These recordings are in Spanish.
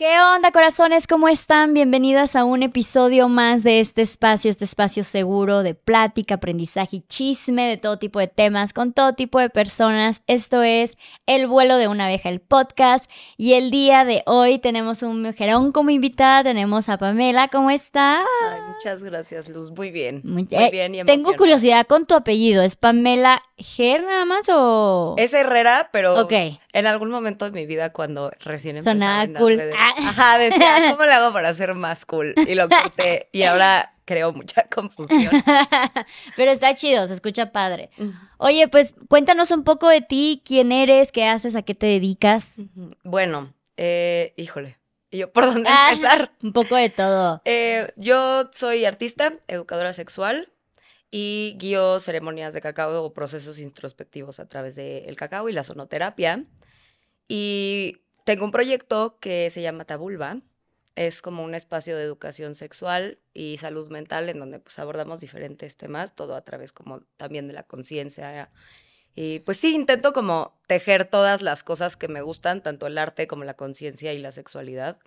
¿Qué onda, corazones? ¿Cómo están? Bienvenidas a un episodio más de este espacio, este espacio seguro de plática, aprendizaje y chisme de todo tipo de temas con todo tipo de personas. Esto es El vuelo de una abeja, el podcast. Y el día de hoy tenemos un mujerón como invitada. Tenemos a Pamela. ¿Cómo está? Muchas gracias, Luz. Muy bien. Muy, Muy bien y Tengo curiosidad con tu apellido. ¿Es Pamela Ger nada más o...? Es Herrera, pero Ok. en algún momento de mi vida cuando recién empezaba Sonaba cool. Ah. Ajá, decía, ¿cómo le hago para ser más cool? Y lo corté y ahora creo mucha confusión. Pero está chido, se escucha padre. Oye, pues cuéntanos un poco de ti, quién eres, qué haces, a qué te dedicas. Bueno, eh, híjole. ¿Y yo por dónde Ah. empezar? Un poco de todo. Eh, yo soy artista, educadora sexual y guío ceremonias de cacao o procesos introspectivos a través del cacao y la sonoterapia. Y tengo un proyecto que se llama Tabulba. Es como un espacio de educación sexual y salud mental en donde pues abordamos diferentes temas, todo a través como también de la conciencia. Y pues sí, intento como tejer todas las cosas que me gustan, tanto el arte como la conciencia y la sexualidad,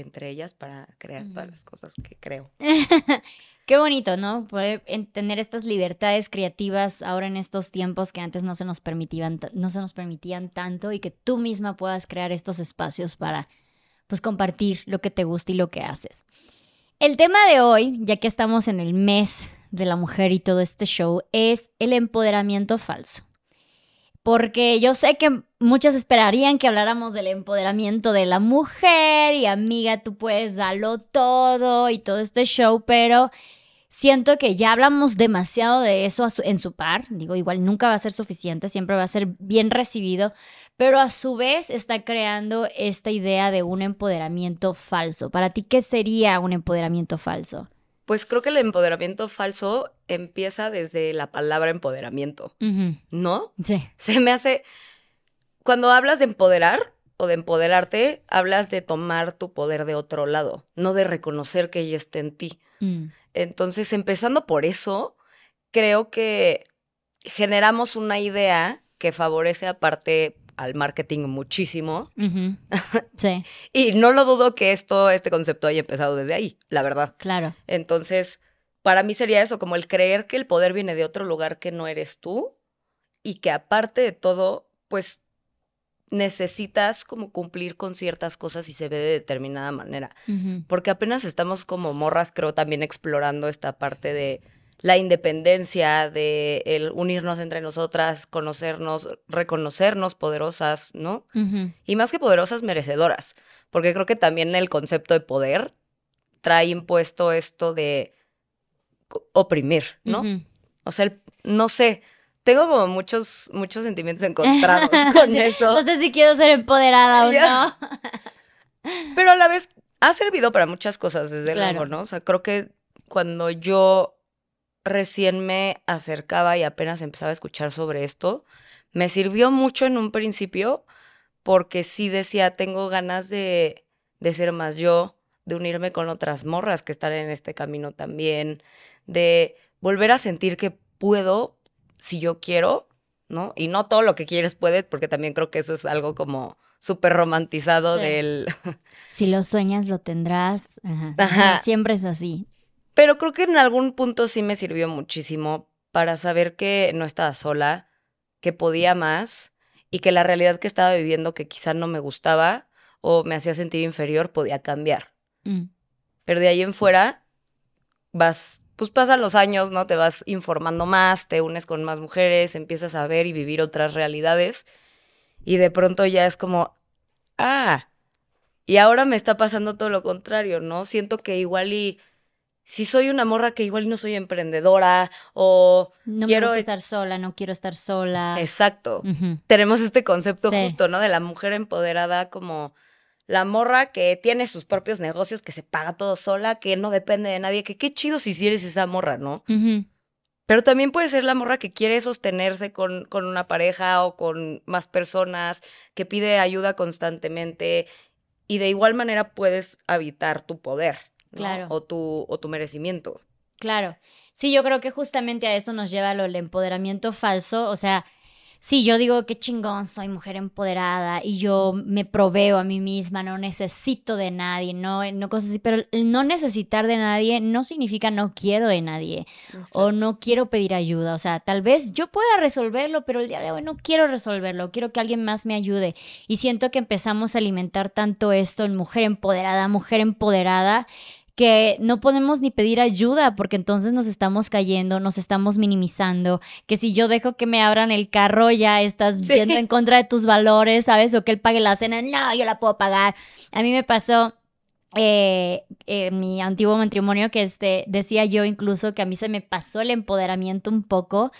entre ellas para crear todas las cosas que creo. Qué bonito, ¿no? Poder en- tener estas libertades creativas ahora en estos tiempos que antes no se nos permitían, no se nos permitían tanto y que tú misma puedas crear estos espacios para pues compartir lo que te gusta y lo que haces. El tema de hoy, ya que estamos en el mes de la mujer y todo este show, es el empoderamiento falso. Porque yo sé que muchos esperarían que habláramos del empoderamiento de la mujer y amiga, tú puedes darlo todo y todo este show, pero siento que ya hablamos demasiado de eso en su par. Digo, igual nunca va a ser suficiente, siempre va a ser bien recibido, pero a su vez está creando esta idea de un empoderamiento falso. Para ti, ¿qué sería un empoderamiento falso? Pues creo que el empoderamiento falso empieza desde la palabra empoderamiento, ¿no? Sí. Se me hace... Cuando hablas de empoderar o de empoderarte, hablas de tomar tu poder de otro lado, no de reconocer que ella está en ti. Mm, Entonces, empezando por eso, creo que generamos una idea que favorece aparte al marketing muchísimo. Sí, Y no lo dudo que esto, este concepto haya empezado desde ahí, la verdad. claro. Entonces, para mí sería eso, como el creer que el poder viene de otro lugar que no eres tú y que aparte de todo, pues necesitas como cumplir con ciertas cosas y se ve de determinada manera. Porque apenas estamos como morras, creo, también explorando esta parte de la independencia, de el unirnos entre nosotras, conocernos, reconocernos poderosas, ¿no? Y más que poderosas, merecedoras. Porque creo que también el concepto de poder trae impuesto esto de oprimir, ¿no? O sea, el- no sé, tengo como muchos, muchos sentimientos encontrados con eso. No sé si quiero ser empoderada o no. Pero a la vez ha servido para muchas cosas, desde Claro. luego, ¿no? O sea, creo que cuando yo recién me acercaba y apenas empezaba a escuchar sobre esto, me sirvió mucho en un principio porque sí decía, tengo ganas de, de ser más yo, de unirme con otras morras que están en este camino también, de volver a sentir que puedo si yo quiero, ¿no? Y no todo lo que quieres puedes, porque también creo que eso es algo como súper romantizado Sí. del... Si lo sueñas, lo tendrás. Ajá. Ajá. Siempre es así. Pero creo que en algún punto sí me sirvió muchísimo para saber que no estaba sola, que podía más y que la realidad que estaba viviendo que quizá no me gustaba o me hacía sentir inferior podía cambiar. Mm. Pero de ahí en fuera vas, pues pasan los años, ¿no? Te vas informando más, te unes con más mujeres, empiezas a ver y vivir otras realidades y de pronto ya es como, ah, y ahora me está pasando todo lo contrario, ¿no? Siento que igual y si soy una morra que igual no soy emprendedora o No Quiero me gusta e- estar sola, no quiero estar sola. exacto. Tenemos este concepto Sí. justo, ¿no? De la mujer empoderada como la morra que tiene sus propios negocios, que se paga todo sola, que no depende de nadie, que qué chido si eres esa morra, ¿no? Pero también puede ser la morra que quiere sostenerse con, con una pareja o con más personas, que pide ayuda constantemente y de igual manera puedes habitar tu poder, ¿no? Claro. O tu, o tu merecimiento. Claro. Sí, yo creo que justamente a eso nos lleva lo del empoderamiento falso. O sea, sí, yo digo que chingón, soy mujer empoderada y yo me proveo a mí misma, no necesito de nadie, no, no cosas así, pero el no necesitar de nadie no significa no quiero de nadie o no quiero pedir ayuda, o sea, tal vez yo pueda resolverlo, pero el día de hoy no quiero resolverlo, quiero que alguien más me ayude y siento que empezamos a alimentar tanto esto en mujer empoderada, mujer empoderada, que no podemos ni pedir ayuda porque entonces nos estamos cayendo, nos estamos minimizando, que si yo dejo que me abran el carro ya estás viendo en contra de tus valores, ¿sabes? O que él pague la cena, no, yo la puedo pagar. A mí me pasó eh, eh, mi antiguo matrimonio que este, decía yo incluso que a mí se me pasó el empoderamiento un poco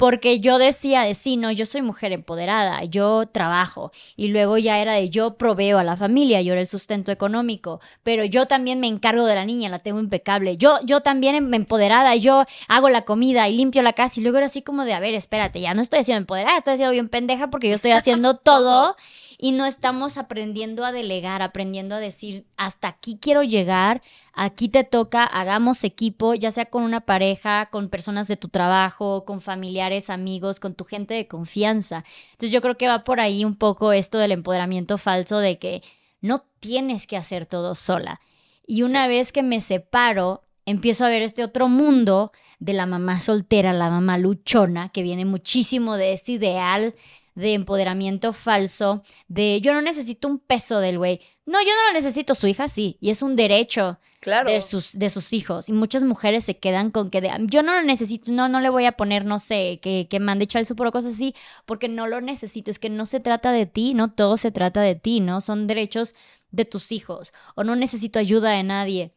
porque yo decía de sí, no, yo soy mujer empoderada, yo trabajo y luego ya era de yo proveo a la familia, yo era el sustento económico, pero yo también me encargo de la niña, la tengo impecable, yo, yo también me empoderada, yo hago la comida y limpio la casa y luego era así como de, a ver, espérate, ya no estoy haciendo empoderada, estoy haciendo bien pendeja porque yo estoy haciendo todo y no estamos aprendiendo a delegar, aprendiendo a decir, hasta aquí quiero llegar, aquí te toca, hagamos equipo, ya sea con una pareja, con personas de tu trabajo, con familiares, amigos, con tu gente de confianza. Entonces yo creo que va por ahí un poco esto del empoderamiento falso de que no tienes que hacer todo sola. Y una vez que me separo, empiezo a ver este otro mundo de la mamá soltera, la mamá luchona, que viene muchísimo de este ideal de empoderamiento falso, de yo no necesito un peso del güey. No, yo no lo necesito, su hija sí, y es un derecho claro. de, sus, de sus hijos. Y muchas mujeres se quedan con que yo no lo necesito, no, no le voy a poner, no sé, que, que mande echar el super o cosas así, porque no lo necesito. Es que no se trata de ti, no todo se trata de ti, ¿no? Son derechos de tus hijos, o no necesito ayuda de nadie.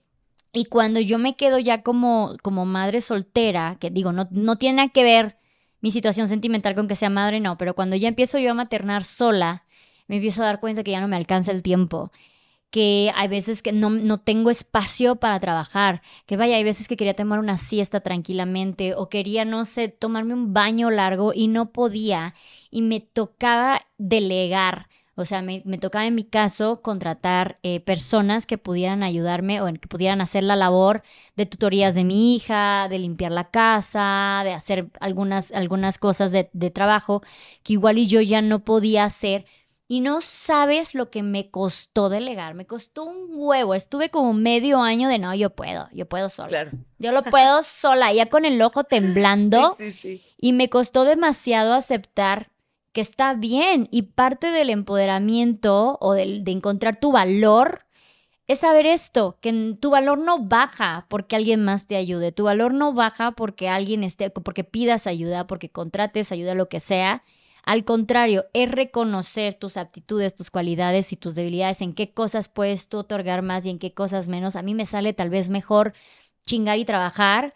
Y cuando yo me quedo ya como, como madre soltera, que digo, no, no tiene nada que ver mi situación sentimental con que sea madre, no, pero cuando ya empiezo yo a maternar sola, me empiezo a dar cuenta que ya no me alcanza el tiempo que hay veces que no, no, tengo espacio para trabajar, que vaya, hay veces que quería tomar una siesta tranquilamente o quería, no sé, tomarme un baño largo y no podía y me tocaba delegar o sea, me, tocaba en mi caso contratar eh, personas que pudieran ayudarme o que pudieran hacer la labor de tutorías de mi hija, de limpiar la casa, de hacer algunas, algunas cosas de, de trabajo que igual y yo ya no podía hacer. Y no sabes lo que me costó delegar. Me costó un huevo. Estuve como medio año de no, yo puedo, yo puedo sola. Claro. Yo lo puedo sola, ya con el ojo temblando. Sí, sí, sí. Y me costó demasiado aceptar que está bien y parte del empoderamiento o de encontrar tu valor es saber esto, que tu valor no baja porque alguien más te ayude, tu valor no baja porque alguien esté, porque pidas ayuda, porque contrates ayuda, lo que sea. Al contrario, es reconocer tus aptitudes, tus cualidades y tus debilidades, en qué cosas puedes tú otorgar más y en qué cosas menos. A mí me sale tal vez mejor chingar y trabajar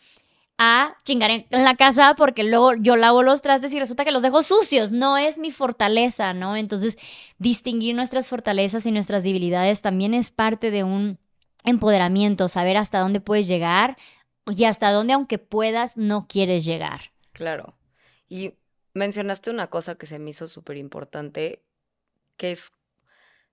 a chingar en la casa porque luego yo lavo los trastes y resulta que los dejo sucios. No es mi fortaleza, ¿no? Entonces, distinguir nuestras fortalezas y nuestras debilidades también es parte de un empoderamiento, saber hasta dónde puedes llegar y hasta dónde, aunque puedas, no quieres llegar. Claro. Y mencionaste una cosa que se me hizo súper importante, que es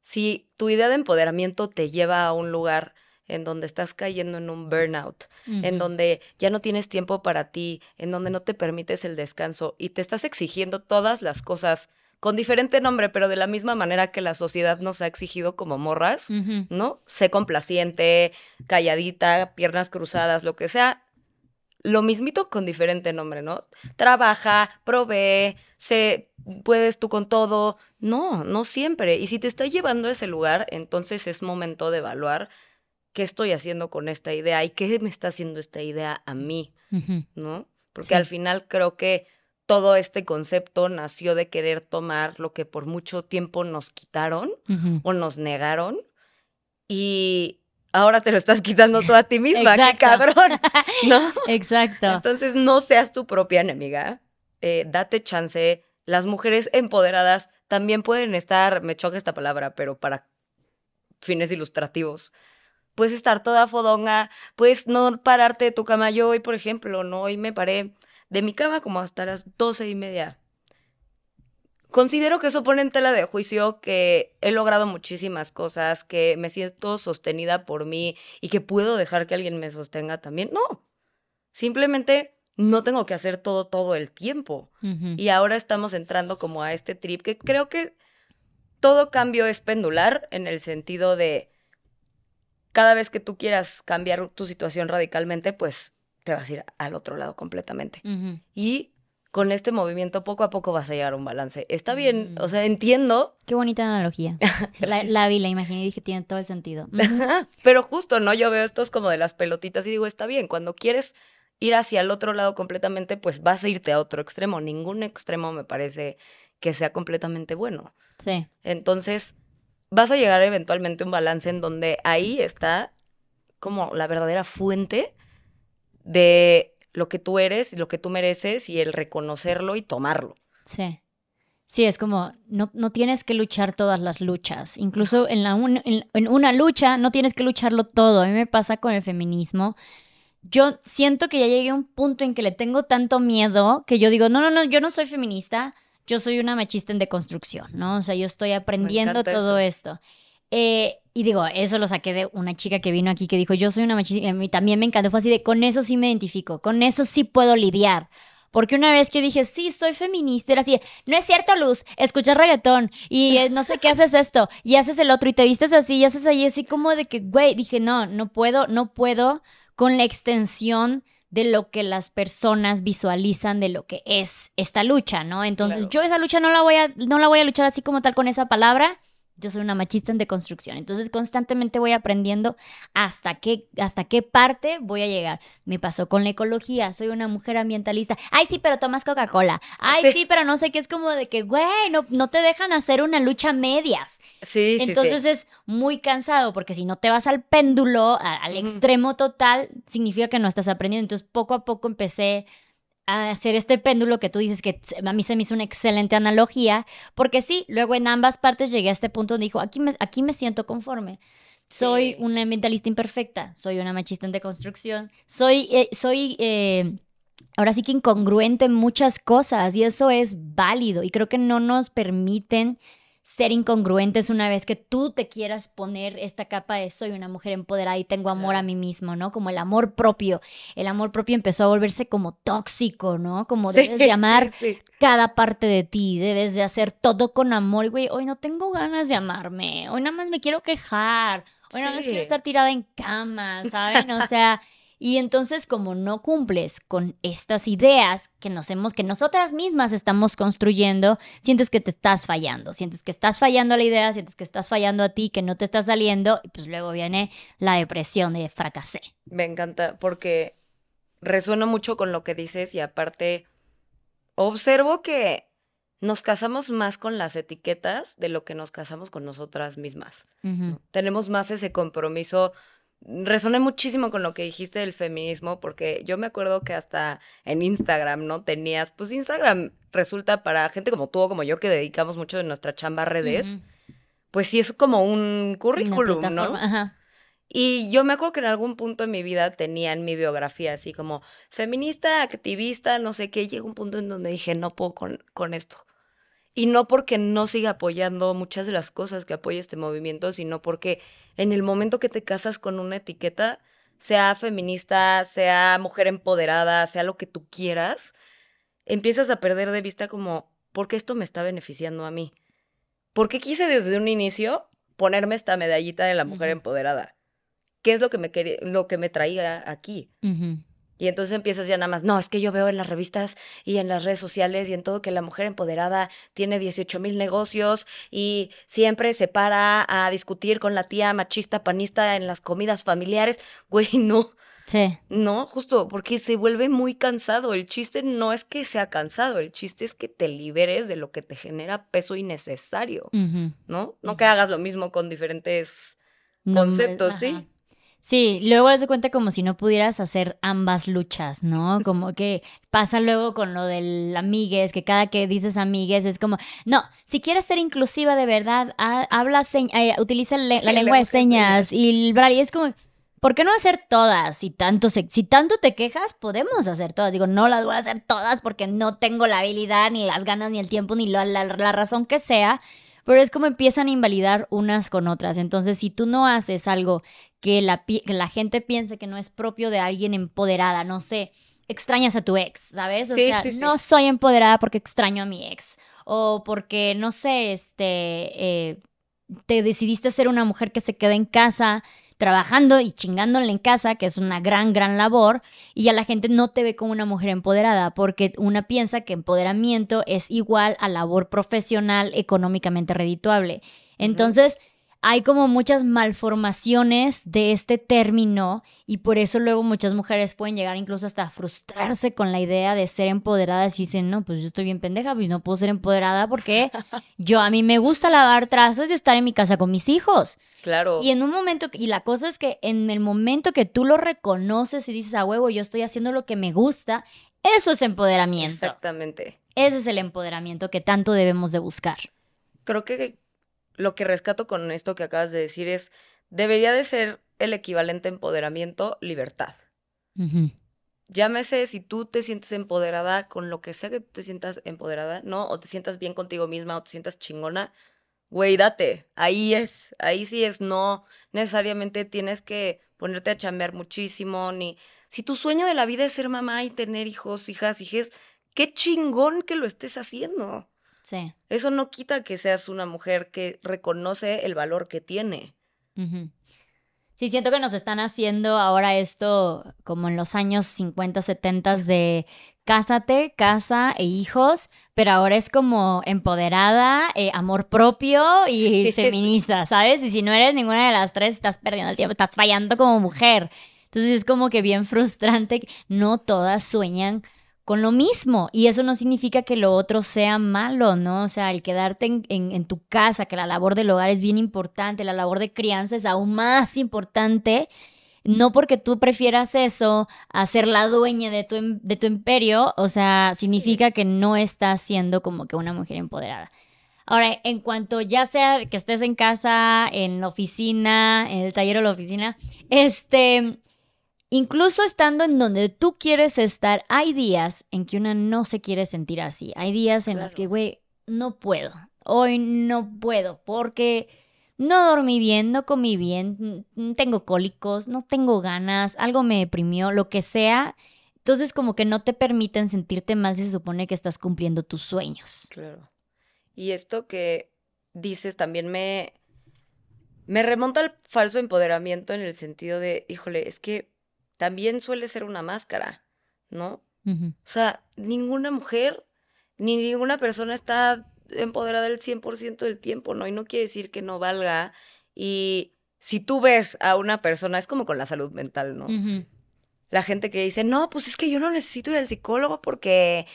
si tu idea de empoderamiento te lleva a un lugar en donde estás cayendo en un burnout, en donde ya no tienes tiempo para ti, en donde no te permites el descanso y te estás exigiendo todas las cosas con diferente nombre, pero de la misma manera que la sociedad nos ha exigido como morras, ¿no? Sé complaciente, calladita, piernas cruzadas, lo que sea. Lo mismito con diferente nombre, ¿no? Trabaja, provee, se puedes tú con todo. No, no siempre. Y si te está llevando a ese lugar, entonces es momento de evaluar qué estoy haciendo con esta idea y qué me está haciendo esta idea a mí, ¿no? Porque al final creo que todo este concepto nació de querer tomar lo que por mucho tiempo nos quitaron o nos negaron y ahora te lo estás quitando tú a ti misma, qué cabrón, ¿no? Exacto. Entonces no seas tu propia enemiga, eh, date chance. Las mujeres empoderadas también pueden estar, me choca esta palabra, pero para fines ilustrativos, puedes estar toda fodonga, puedes no pararte de tu cama. Yo hoy, por ejemplo, no, hoy me paré de mi cama como hasta las doce y media. Considero que eso pone en tela de juicio que he logrado muchísimas cosas, que me siento sostenida por mí y que puedo dejar que alguien me sostenga también. No, simplemente no tengo que hacer todo todo el tiempo. Y ahora estamos entrando como a este trip que creo que todo cambio es pendular en el sentido de cada vez que tú quieras cambiar tu situación radicalmente, pues te vas a ir al otro lado completamente. Y con este movimiento poco a poco vas a llegar a un balance. Está bien, Mm. o sea, entiendo, Qué bonita analogía. la, vi, la imaginé y dije, tiene todo el sentido. Pero justo, ¿no? Yo veo estos como de las pelotitas y digo, está bien, cuando quieres ir hacia el otro lado completamente, pues vas a irte a otro extremo. Ningún extremo me parece que sea completamente bueno. Sí. Entonces, vas a llegar eventualmente a un balance en donde ahí está como la verdadera fuente de lo que tú eres y lo que tú mereces y el reconocerlo y tomarlo. Sí. Sí, es como, no, no tienes que luchar todas las luchas. Incluso en, la un- en, en una lucha no tienes que lucharlo todo. A mí me pasa con el feminismo. Yo siento que ya llegué a un punto en que le tengo tanto miedo que yo digo, no, no, no, yo no soy feminista, yo soy una machista en deconstrucción, ¿no? O sea, yo estoy aprendiendo todo eso. esto. Eh, y digo, eso lo saqué de una chica que vino aquí que dijo, yo soy una machista, y a mí también me encantó, fue así de, con eso sí me identifico, con eso sí puedo lidiar. Porque una vez que dije, sí, soy feminista, era así, no es cierto, Luz, escuchas reggaetón y eh, no sé qué haces esto y haces el otro y te vistes así y haces ahí así como de que, güey, dije, no, no puedo, no puedo con la extensión de lo que las personas visualizan de lo que es esta lucha, ¿no? Entonces Claro. yo esa lucha no la voy a, no la voy a luchar así como tal con esa palabra. Yo soy una machista en deconstrucción, entonces constantemente voy aprendiendo hasta qué, hasta qué parte voy a llegar. Me pasó con la ecología, soy una mujer ambientalista. Ay, sí, pero tomas Coca-Cola. Ay, Sí. sí. pero no sé qué es como de que, güey, no, no te dejan hacer una lucha medias. Sí, sí, Entonces sí. es muy cansado porque si no te vas al péndulo, a- al extremo total, significa que no estás aprendiendo. Entonces poco a poco empecé a hacer este péndulo que tú dices que a mí se me hizo una excelente analogía, porque sí, luego en ambas partes llegué a este punto donde dijo, aquí me, aquí me siento conforme. Soy Sí. una ambientalista imperfecta, soy una machista en deconstrucción, soy, eh, soy eh, ahora sí que incongruente en muchas cosas y eso es válido y creo que no nos permiten ser incongruentes una vez que tú te quieras poner esta capa de soy una mujer empoderada y tengo amor a mí mismo, ¿no? Como el amor propio. El amor propio empezó a volverse como tóxico, ¿no? Como Sí, debes de amar sí, sí. cada parte de ti, debes de hacer todo con amor. Y, Güey, hoy no tengo ganas de amarme, hoy nada más me quiero quejar, hoy nada más quiero estar tirada en cama, ¿saben? O sea, y entonces como no cumples con estas ideas que nos hemos, que nosotras mismas estamos construyendo, sientes que te estás fallando, sientes que estás fallando a la idea, sientes que estás fallando a ti, que no te está saliendo, y pues luego viene la depresión de fracasé. Me encanta porque resueno mucho con lo que dices y aparte observo que nos casamos más con las etiquetas de lo que nos casamos con nosotras mismas. Tenemos más ese compromiso. Resoné muchísimo con lo que dijiste del feminismo porque yo me acuerdo que hasta en Instagram, ¿no? Tenías, pues Instagram resulta para gente como tú o como yo que dedicamos mucho de nuestra chamba a redes, pues sí es como un currículum, ¿no? Ajá. Y yo me acuerdo que en algún punto en mi vida tenía en mi biografía así como feminista, activista, no sé qué. Llegó un punto en donde dije, no puedo con, con esto. Y no porque no siga apoyando muchas de las cosas que apoya este movimiento, sino porque en el momento que te casas con una etiqueta, sea feminista, sea mujer empoderada, sea lo que tú quieras, empiezas a perder de vista como, ¿por qué esto me está beneficiando a mí? ¿Por qué quise desde un inicio ponerme esta medallita de la mujer empoderada? ¿Qué es lo que me quería, lo que me traía aquí? Y entonces empiezas ya nada más, no, es que yo veo en las revistas y en las redes sociales y en todo que la mujer empoderada tiene 18 mil negocios y siempre se para a discutir con la tía machista panista en las comidas familiares. Güey, no, Sí. no, justo porque se vuelve muy cansado. El chiste no es que sea cansado, el chiste es que te liberes de lo que te genera peso innecesario. ¿no? No que hagas lo mismo con diferentes conceptos, ¿sí? Sí, luego das cuenta como si no pudieras hacer ambas luchas, ¿no? Como que pasa luego con lo del amigues, que cada que dices amigues es como, no, si quieres ser inclusiva de verdad, ha- habla, eh, utiliza le- Sí, la lengua de señas. señas y el braille es como, ¿por qué no hacer todas? Si tanto, se- si tanto te quejas, podemos hacer todas. Digo, no las voy a hacer todas porque no tengo la habilidad, ni las ganas, ni el tiempo, ni la, la- la razón que sea. Pero es como empiezan a invalidar unas con otras. Entonces, si tú no haces algo que la, que la gente piense que no es propio de alguien empoderada, no sé, extrañas a tu ex, ¿sabes? O Sí, sea, sí, sí. no soy empoderada porque extraño a mi ex. O porque, no sé, este, eh, te decidiste ser una mujer que se queda en casa trabajando y chingándole en casa, que es una gran, gran labor, y ya la gente no te ve como una mujer empoderada, porque una piensa que empoderamiento es igual a labor profesional económicamente redituable. Entonces, hay como muchas malformaciones de este término y por eso luego muchas mujeres pueden llegar incluso hasta a frustrarse con la idea de ser empoderadas y dicen, no, pues yo estoy bien pendeja, pues no puedo ser empoderada porque yo a mí me gusta lavar trastes y estar en mi casa con mis hijos. Claro. Y en un momento, y la cosa es que en el momento que tú lo reconoces y dices, a huevo, yo estoy haciendo lo que me gusta, eso es empoderamiento. Exactamente. Ese es el empoderamiento que tanto debemos de buscar. Creo que lo que rescato con esto que acabas de decir es, debería de ser el equivalente empoderamiento, libertad. Llámese si tú te sientes empoderada con lo que sea que te sientas empoderada, ¿no? O te sientas bien contigo misma o te sientas chingona, güey, date. Ahí es, ahí sí es, no necesariamente tienes que ponerte a chambear muchísimo, ni... Si tu sueño de la vida es ser mamá y tener hijos, hijas, hijes, qué chingón que lo estés haciendo. Sí. Eso no quita que seas una mujer que reconoce el valor que tiene. Ujú. Sí, siento que nos están haciendo ahora esto como en los años 50, 70 de cásate, casa e hijos, pero ahora es como empoderada, eh, amor propio y sí. feminista, ¿sabes? Y si no eres ninguna de las tres, estás perdiendo el tiempo, estás fallando como mujer. Entonces es como que bien frustrante, no todas sueñan con lo mismo. Y eso no significa que lo otro sea malo, ¿no? O sea, el quedarte en, en- en tu casa, que la labor del hogar es bien importante, la labor de crianza es aún más importante. No porque tú prefieras eso a ser la dueña de tu, em- de tu imperio, o sea, significa que no estás siendo como que una mujer empoderada. Ahora, en cuanto ya sea que estés en casa, en la oficina, en el taller o la oficina, este, incluso estando en donde tú quieres estar, hay días en que una no se quiere sentir así. Hay días en los Claro. que, güey, no puedo. Hoy no puedo porque no dormí bien, no comí bien, tengo cólicos, no tengo ganas, algo me deprimió, lo que sea. Entonces como que no te permiten sentirte mal si se supone que estás cumpliendo tus sueños. Claro. Y esto que dices también me, me remonta al falso empoderamiento en el sentido de, híjole, es que también suele ser una máscara, ¿no? O sea, ninguna mujer ni ninguna persona está empoderada el 100% del tiempo, ¿no? Y no quiere decir que no valga. Y si tú ves a una persona, es como con la salud mental, ¿no? La gente que dice, no, pues es que yo no necesito ir al psicólogo porque,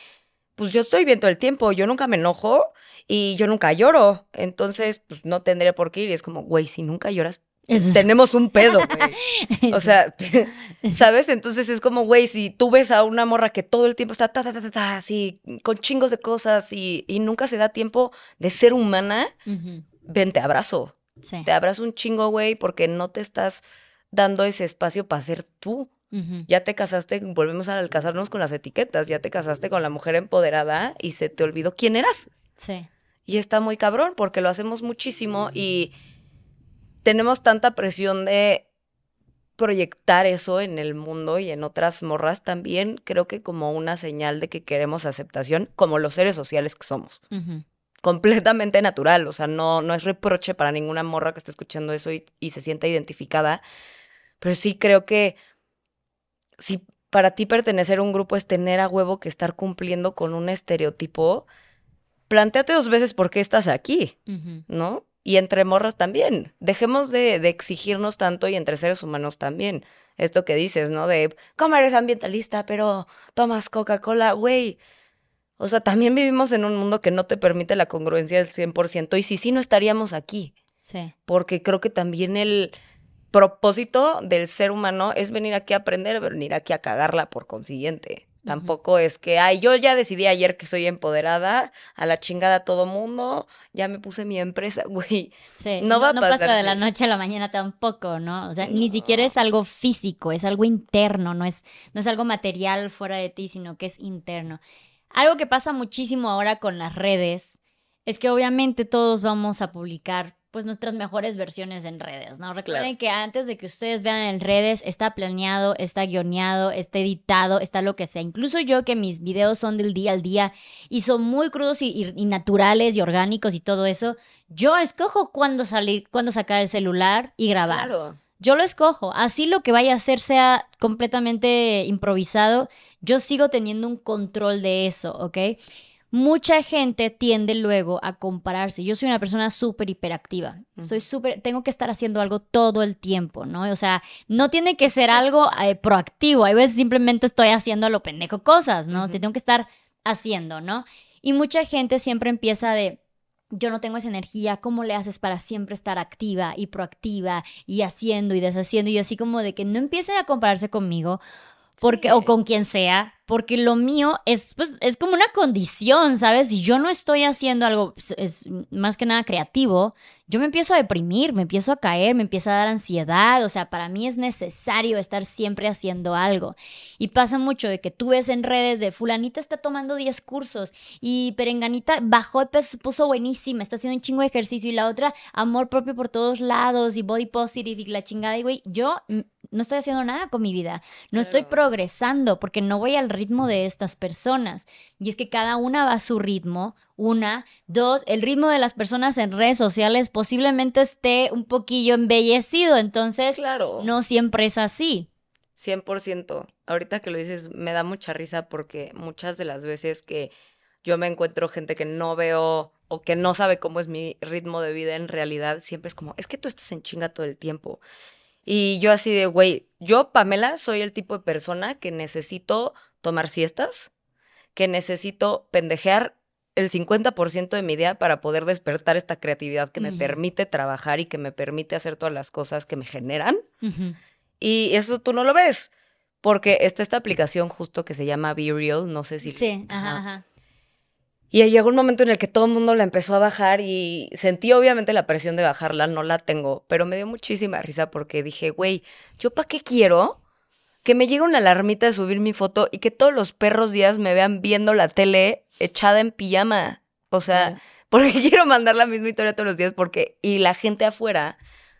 pues yo estoy bien todo el tiempo, yo nunca me enojo y yo nunca lloro. Entonces, pues no tendré por qué ir. Y es como, güey, si nunca lloras, Eso tenemos un pedo, güey. O sea, ¿sabes? Entonces es como, güey, si tú ves a una morra que todo el tiempo está ta, ta, ta, ta, ta, así, con chingos de cosas y, y nunca se da tiempo de ser humana, Ujú. ven, te abrazo. Sí. Te abrazo un chingo, güey, porque no te estás dando ese espacio para ser tú. Ya te casaste, volvemos a casarnos con las etiquetas, ya te casaste con la mujer empoderada y se te olvidó quién eras. Sí. Y está muy cabrón porque lo hacemos muchísimo y tenemos tanta presión de proyectar eso en el mundo y en otras morras también, creo que como una señal de que queremos aceptación como los seres sociales que somos. Completamente natural, o sea, no, no es reproche para ninguna morra que esté escuchando eso y, y se sienta identificada, pero sí creo que si para ti pertenecer a un grupo es tener a huevo que estar cumpliendo con un estereotipo, planteate dos veces por qué estás aquí. ¿no? Y entre morras también. Dejemos de, de exigirnos tanto y entre seres humanos también. Esto que dices, ¿no? De, ¿cómo eres ambientalista, pero tomas Coca-Cola? Güey. O sea, también vivimos en un mundo que no te permite la congruencia del 100% y si sí, no estaríamos aquí. Sí. Porque creo que también el propósito del ser humano es venir aquí a aprender, venir aquí a cagarla por consiguiente. Tampoco es que, ay, yo ya decidí ayer que soy empoderada, a la chingada todo mundo, ya me puse mi empresa, güey. Sí, No va a no pasa pasar de la noche a la mañana tampoco, ¿no? O sea, ni siquiera es algo físico, es algo interno, no es, no es algo material fuera de ti, sino que es interno. Algo que pasa muchísimo ahora con las redes es que obviamente todos vamos a publicar pues nuestras mejores versiones en redes, ¿no? Recuerden que antes de que ustedes vean en redes, está planeado, está guioneado, está editado, está lo que sea. Incluso yo que mis videos son del día al día y son muy crudos y, naturales y orgánicos y todo eso, yo escojo cuándo salir, cuándo sacar el celular y grabar. Claro. Yo lo escojo. Así lo que vaya a hacer sea completamente improvisado, yo sigo teniendo un control de eso, ¿ok? Mucha gente tiende luego a compararse. Yo soy una persona súper hiperactiva. Soy súper, tengo que estar haciendo algo todo el tiempo, ¿no? O sea, no tiene que ser algo eh, proactivo. Hay veces simplemente estoy haciendo a lo pendejo cosas, ¿no? O sea, tengo que estar haciendo, ¿no? Y mucha gente siempre empieza de, yo no tengo esa energía, ¿cómo le haces para siempre estar activa y proactiva y haciendo y deshaciendo? Y así como de que no empiecen a compararse conmigo porque, o con quien sea, porque lo mío es, pues, es como una condición, ¿sabes? Si yo no estoy haciendo algo, pues, es más que nada creativo, yo me empiezo a deprimir, me empiezo a caer, me empieza a dar ansiedad, o sea, para mí es necesario estar siempre haciendo algo. Y pasa mucho de que tú ves en redes de fulanita está tomando 10 cursos y perenganita bajó de peso, se puso buenísima, está haciendo un chingo de ejercicio y la otra amor propio por todos lados y body positive y la chingada y güey, yo no estoy haciendo nada con mi vida, no estoy progresando porque no voy al ritmo de estas personas. Y es que cada una va a su ritmo. Una, dos, el ritmo de las personas en redes sociales posiblemente esté un poquillo embellecido, entonces claro. no siempre es así. 100%. Ahorita que lo dices, me da mucha risa porque muchas de las veces que yo me encuentro gente que no veo o que no sabe cómo es mi ritmo de vida en realidad, siempre es como, es que tú estás en chinga todo el tiempo. Y yo así de, güey, yo, Pamela, soy el tipo de persona que necesito tomar siestas, que necesito pendejear el 50% de mi día para poder despertar esta creatividad que me permite trabajar y que me permite hacer todas las cosas que me generan. Y eso tú no lo ves, porque está esta aplicación justo que se llama Be Real, no sé si... Sí, ajá, ajá. Y llegó un momento en el que todo el mundo la empezó a bajar y sentí obviamente la presión de bajarla, no la tengo, pero me dio muchísima risa porque dije, güey, ¿yo para qué quiero que me llegue una alarmita de subir mi foto y que todos los perros días me vean viendo la tele echada en pijama? O sea, porque quiero mandar la misma historia todos los días porque, y la gente afuera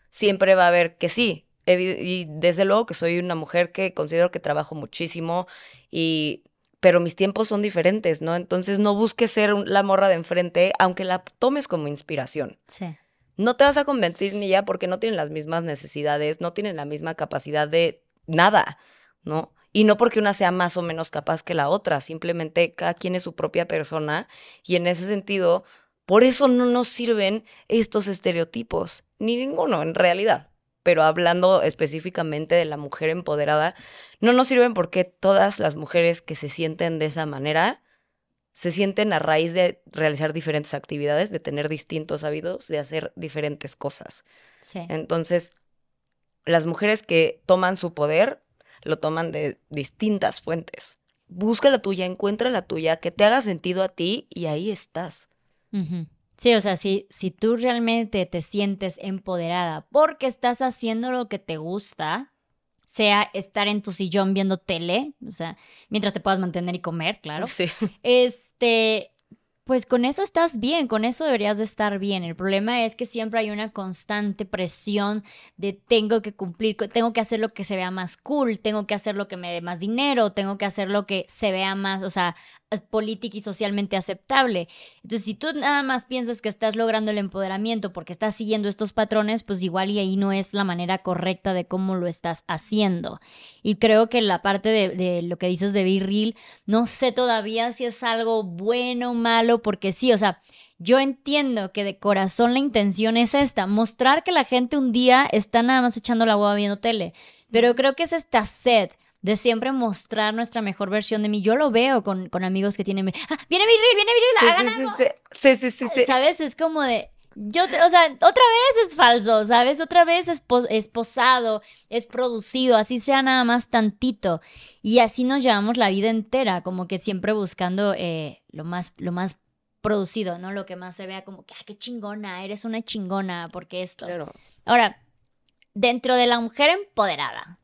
siempre va a ver que sí. Y desde luego que soy una mujer que considero que trabajo muchísimo y pero mis tiempos son diferentes, ¿no? Entonces no busques ser la morra de enfrente, aunque la tomes como inspiración. Sí. No te vas a convertir en ella porque no tienen las mismas necesidades, no tienen la misma capacidad de nada, ¿no? Y no porque una sea más o menos capaz que la otra, simplemente cada quien es su propia persona y en ese sentido, por eso no nos sirven estos estereotipos, ni ninguno en realidad pero hablando específicamente de la mujer empoderada, no nos sirven porque todas las mujeres que se sienten de esa manera se sienten a raíz de realizar diferentes actividades, de tener distintos hábitos, de hacer diferentes cosas. Entonces, las mujeres que toman su poder lo toman de distintas fuentes. Busca la tuya, encuentra la tuya, que te haga sentido a ti y ahí estás. Sí, o sea, si, si tú realmente te sientes empoderada porque estás haciendo lo que te gusta, sea estar en tu sillón viendo tele, o sea, mientras te puedas mantener y comer, claro. Sí. Este, pues con eso estás bien, con eso deberías de estar bien. El problema es que siempre hay una constante presión de tengo que cumplir, tengo que hacer lo que se vea más cool, tengo que hacer lo que me dé más dinero, tengo que hacer lo que se vea más, o sea, política y socialmente aceptable. Entonces, si tú nada más piensas que estás logrando el empoderamiento porque estás siguiendo estos patrones, pues igual y ahí no es la manera correcta de cómo lo estás haciendo. Y creo que la parte de, lo que dices de Be no sé todavía si es algo bueno o malo, porque sí, o sea, yo entiendo que de corazón la intención es esta, mostrar que la gente un día está nada más echando la hueva viendo tele. Pero creo que es esta sed de siempre mostrar nuestra mejor versión de mí. Yo lo veo con, con amigos que tienen... ¡Ah, viene Virril, viene Virril, sí, sí, sí, sí, sí, ¿Sabes? Es como de... Yo, o sea, otra vez es falso, ¿sabes? Otra vez es, es posado, es producido, así sea nada más tantito. Y así nos llevamos la vida entera, como que siempre buscando eh, lo, más, lo más producido, ¿no? Lo que más se vea como que, ah, qué chingona, eres una chingona, porque esto. Ahora, dentro de la mujer empoderada,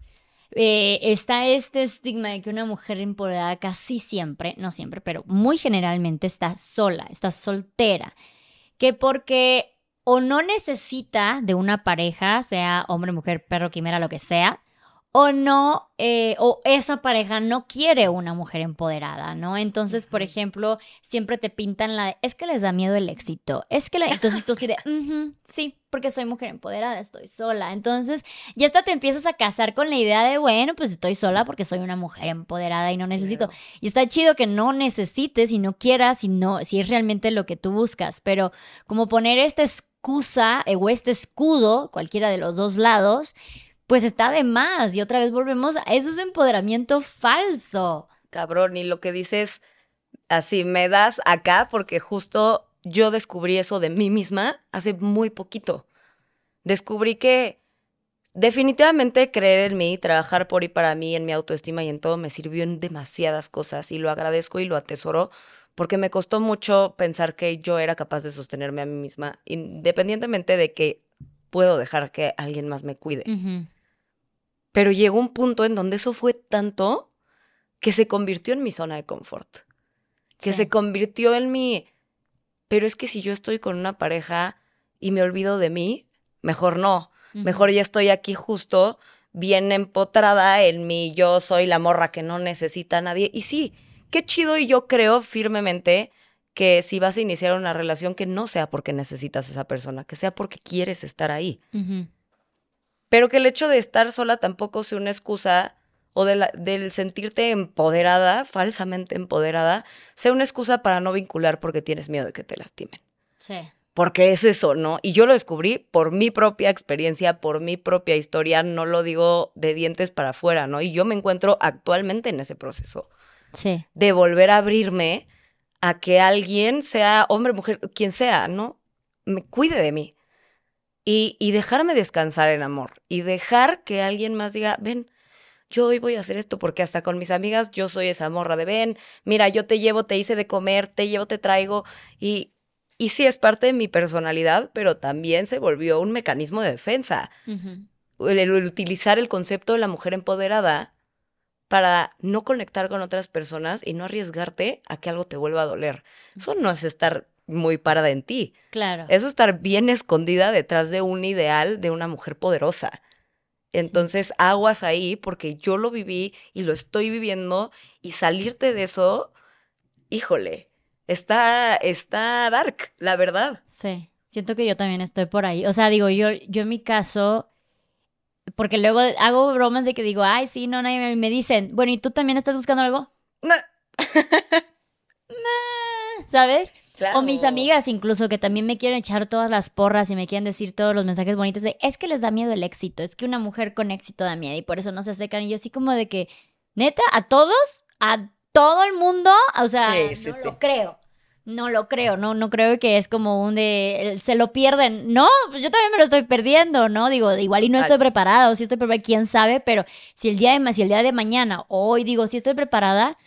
eh, está este estigma de que una mujer empoderada casi siempre, no siempre, pero muy generalmente está sola, está soltera. Que porque o no necesita de una pareja, sea hombre, mujer, perro, quimera, lo que sea, o no, eh, o esa pareja no quiere una mujer empoderada, ¿no? Entonces, por ejemplo, siempre te pintan la, es que les da miedo el éxito, es que la, entonces tú sí de, sí, porque soy mujer empoderada, estoy sola. Entonces, ya hasta te empiezas a casar con la idea de, bueno, pues estoy sola porque soy una mujer empoderada y no necesito. Y está chido que no necesites y no quieras y no, si es realmente lo que tú buscas, pero como poner esta excusa eh, o este escudo, cualquiera de los dos lados, pues está de más. Y otra vez volvemos a eso es empoderamiento falso. Cabrón, y lo que dices, así me das acá porque justo yo descubrí eso de mí misma hace muy poquito. Descubrí que definitivamente creer en mí, trabajar por y para mí, en mi autoestima y en todo, me sirvió en demasiadas cosas y lo agradezco y lo atesoro porque me costó mucho pensar que yo era capaz de sostenerme a mí misma, independientemente de que puedo dejar que alguien más me cuide. Pero llegó un punto en donde eso fue tanto que se convirtió en mi zona de confort. Que se convirtió en mi... Pero es que si yo estoy con una pareja y me olvido de mí, mejor no. Mejor ya estoy aquí justo bien empotrada en mi yo soy la morra que no necesita a nadie. Y sí, qué chido y yo creo firmemente que si vas a iniciar una relación que no sea porque necesitas a esa persona, que sea porque quieres estar ahí pero que el hecho de estar sola tampoco sea una excusa o de del sentirte empoderada, falsamente empoderada, sea una excusa para no vincular porque tienes miedo de que te lastimen. Sí. Porque es eso, ¿no? Y yo lo descubrí por mi propia experiencia, por mi propia historia, no lo digo de dientes para afuera, ¿no? Y yo me encuentro actualmente en ese proceso. Sí. De volver a abrirme a que alguien, sea hombre, mujer, quien sea, ¿no? Me cuide de mí y, dejarme descansar en amor y dejar que alguien más diga, ven, yo hoy voy a hacer esto porque hasta con mis amigas yo soy esa morra de ven, mira, yo te llevo, te hice de comer, te llevo, te traigo y, y sí es parte de mi personalidad, pero también se volvió un mecanismo de defensa. el, utilizar el concepto de la mujer empoderada para no conectar con otras personas y no arriesgarte a que algo te vuelva a doler. Eso no es estar muy parada en ti. Claro. Eso estar bien escondida detrás de un ideal de una mujer poderosa. Entonces, aguas ahí porque yo lo viví y lo estoy viviendo y salirte de eso, híjole, está, está dark, la verdad. Sí, siento que yo también estoy por ahí. O sea, digo, yo, yo en mi caso, porque luego hago bromas de que digo, ay, sí, no, no, y me dicen, bueno, ¿y tú también estás buscando algo? No. ¿Sabes? O mis amigas incluso que también me quieren echar todas las porras y me quieren decir todos los mensajes bonitos de es que les da miedo el éxito, es que una mujer con éxito da miedo y por eso no se acercan. Y yo así como de que, neta, a todos, a todo el mundo, o sea, no lo creo. No lo creo, no, no creo que es como un de se lo pierden. No, pues yo también me lo estoy perdiendo, ¿no? Digo, igual y no estoy preparada, o si estoy preparada, quién sabe, pero si el día de si el día de mañana, hoy digo, si estoy preparada,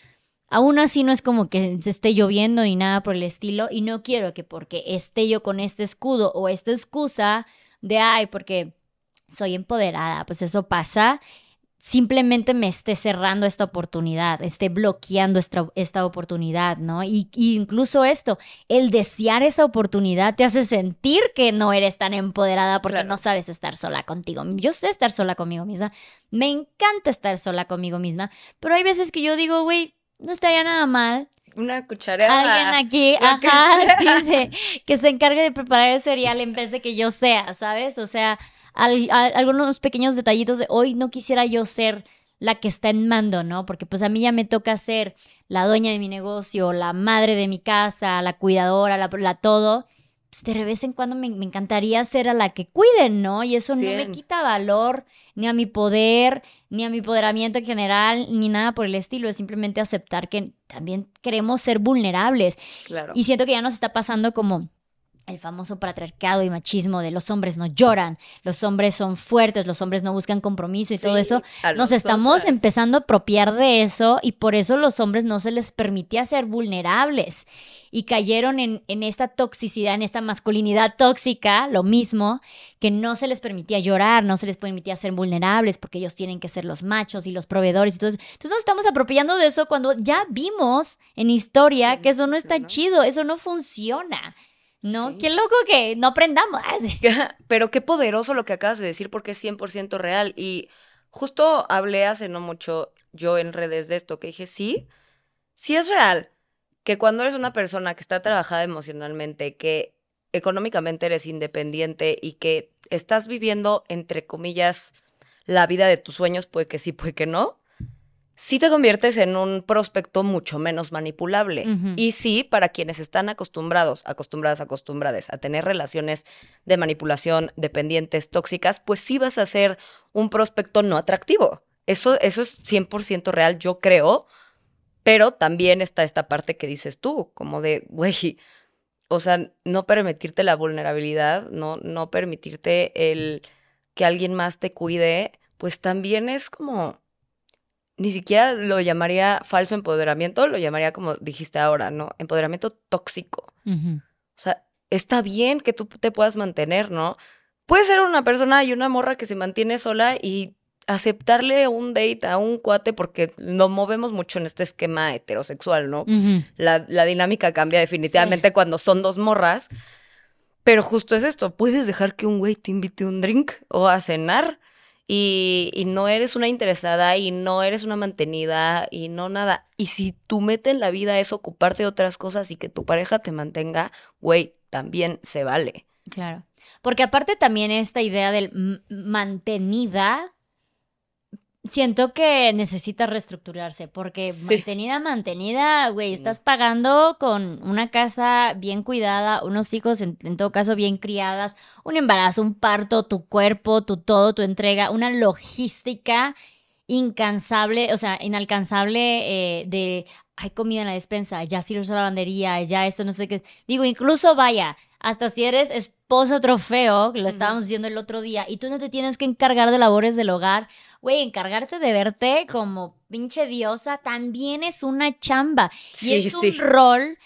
Aún así no es como que se esté lloviendo ni nada por el estilo y no quiero que porque esté yo con este escudo o esta excusa de, ay, porque soy empoderada, pues eso pasa, simplemente me esté cerrando esta oportunidad, esté bloqueando esta, esta oportunidad, ¿no? Y, incluso esto, el desear esa oportunidad te hace sentir que no eres tan empoderada porque no sabes estar sola contigo. Yo sé estar sola conmigo misma, me encanta estar sola conmigo misma, pero hay veces que yo digo, güey, no estaría nada mal. Una cucharada. Alguien aquí, ajá, que, se encargue de preparar el cereal en vez de que yo sea, ¿sabes? O sea, algunos pequeños detallitos de hoy no quisiera yo ser la que está en mando, ¿no? Porque pues a mí ya me toca ser la dueña de mi negocio, la madre de mi casa, la cuidadora, la, la todo. Pues de vez en cuando me, encantaría ser a la que cuiden, ¿no? Y eso no me quita valor ni a mi poder, ni a mi empoderamiento en general, ni nada por el estilo. Es simplemente aceptar que también queremos ser vulnerables. Claro. Y siento que ya nos está pasando como el famoso patriarcado y machismo de los hombres no lloran, los hombres son fuertes, los hombres no buscan compromiso y todo eso, nos estamos empezando a apropiar de eso y por eso los hombres no se les permitía ser vulnerables y cayeron en, en esta toxicidad, en esta masculinidad tóxica, lo mismo, que no se les permitía llorar, no se les permitía ser vulnerables porque ellos tienen que ser los machos y los proveedores y todo eso. Entonces nos estamos apropiando de eso cuando ya vimos en historia que eso no está chido, eso no funciona. ¿No? Sí. Qué loco que no aprendamos. Pero qué poderoso lo que acabas de decir porque es 100% real. Y justo hablé hace no mucho yo en redes de esto, que dije, sí, sí es real que cuando eres una persona que está trabajada emocionalmente, que económicamente eres independiente y que estás viviendo, entre comillas, la vida de tus sueños, puede que sí, puede que no, sí te conviertes en un prospecto mucho menos manipulable. Y sí, para quienes están acostumbrados, acostumbradas, acostumbradas a tener relaciones de manipulación dependientes, tóxicas, pues sí vas a ser un prospecto no atractivo. Eso, eso es 100% real, yo creo. Pero también está esta parte que dices tú, como de, güey, o sea, no permitirte la vulnerabilidad, no, no permitirte el que alguien más te cuide, pues también es como, ni siquiera lo llamaría falso empoderamiento, lo llamaría como dijiste ahora, ¿no? Empoderamiento tóxico. O sea, está bien que tú te puedas mantener, ¿no? Puede ser una persona y una morra que se mantiene sola y aceptarle un date a un cuate porque nos movemos mucho en este esquema heterosexual, ¿no? La, la dinámica cambia definitivamente cuando son dos morras. Pero justo es esto, puedes dejar que un güey te invite un drink o a cenar y, no eres una interesada y no eres una mantenida y no nada. Y si tu meta en la vida es ocuparte de otras cosas y que tu pareja te mantenga, güey, también se vale. Claro. Porque aparte también esta idea del mantenida, siento que necesita reestructurarse, porque Sí. mantenida, mantenida, güey, estás pagando con una casa bien cuidada, unos hijos en, en todo caso bien criadas, un embarazo, un parto, tu cuerpo, tu todo, tu entrega, una logística incansable, o sea, inalcanzable eh, de hay comida en la despensa, ya sirve la lavandería, ya esto, no sé qué. Digo, incluso vaya, hasta si eres esposo trofeo, lo estábamos diciendo el otro día, y tú no te tienes que encargar de labores del hogar, güey, encargarte de verte como pinche diosa también es una chamba. y es un rol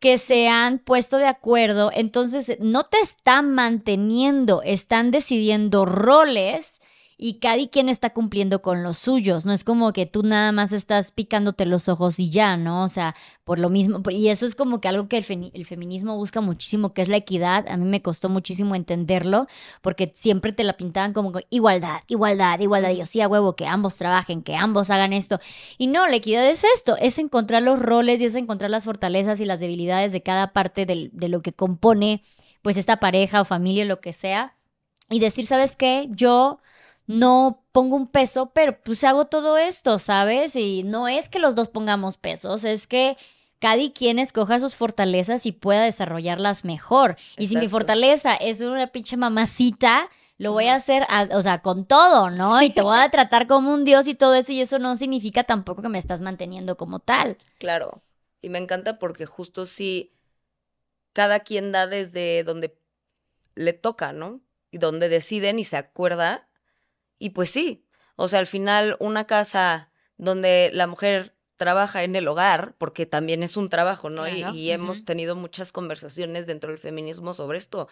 que se han puesto de acuerdo, entonces no te están manteniendo, están decidiendo roles y cada quien está cumpliendo con los suyos, no es como que tú nada más estás picándote los ojos y ya, ¿no? O sea, por lo mismo, y eso es como que algo que el, femi- el feminismo busca muchísimo, que es la equidad, a mí me costó muchísimo entenderlo, porque siempre te la pintaban como igualdad, igualdad, igualdad, yo sí a huevo, que ambos trabajen, que ambos hagan esto, y no, la equidad es esto, es encontrar los roles y es encontrar las fortalezas y las debilidades de cada parte del- de lo que compone, pues, esta pareja o familia, lo que sea, y decir, ¿sabes qué? Yo no pongo un peso, pero pues hago todo esto, ¿sabes? Y no es que los dos pongamos pesos, es que cada quien escoja sus fortalezas y pueda desarrollarlas mejor. Y si mi fortaleza es una pinche mamacita, lo voy a hacer, a- o sea, con todo, ¿no? Y te voy a tratar como un dios y todo eso, y eso no significa tampoco que me estás manteniendo como tal. Claro. Y me encanta porque justo sí, cada quien da desde donde le toca, ¿no? Y donde deciden y se acuerda. Y pues sí, o sea, al final una casa donde la mujer trabaja en el hogar, porque también es un trabajo, ¿no? Y- hemos tenido muchas conversaciones dentro del feminismo sobre esto.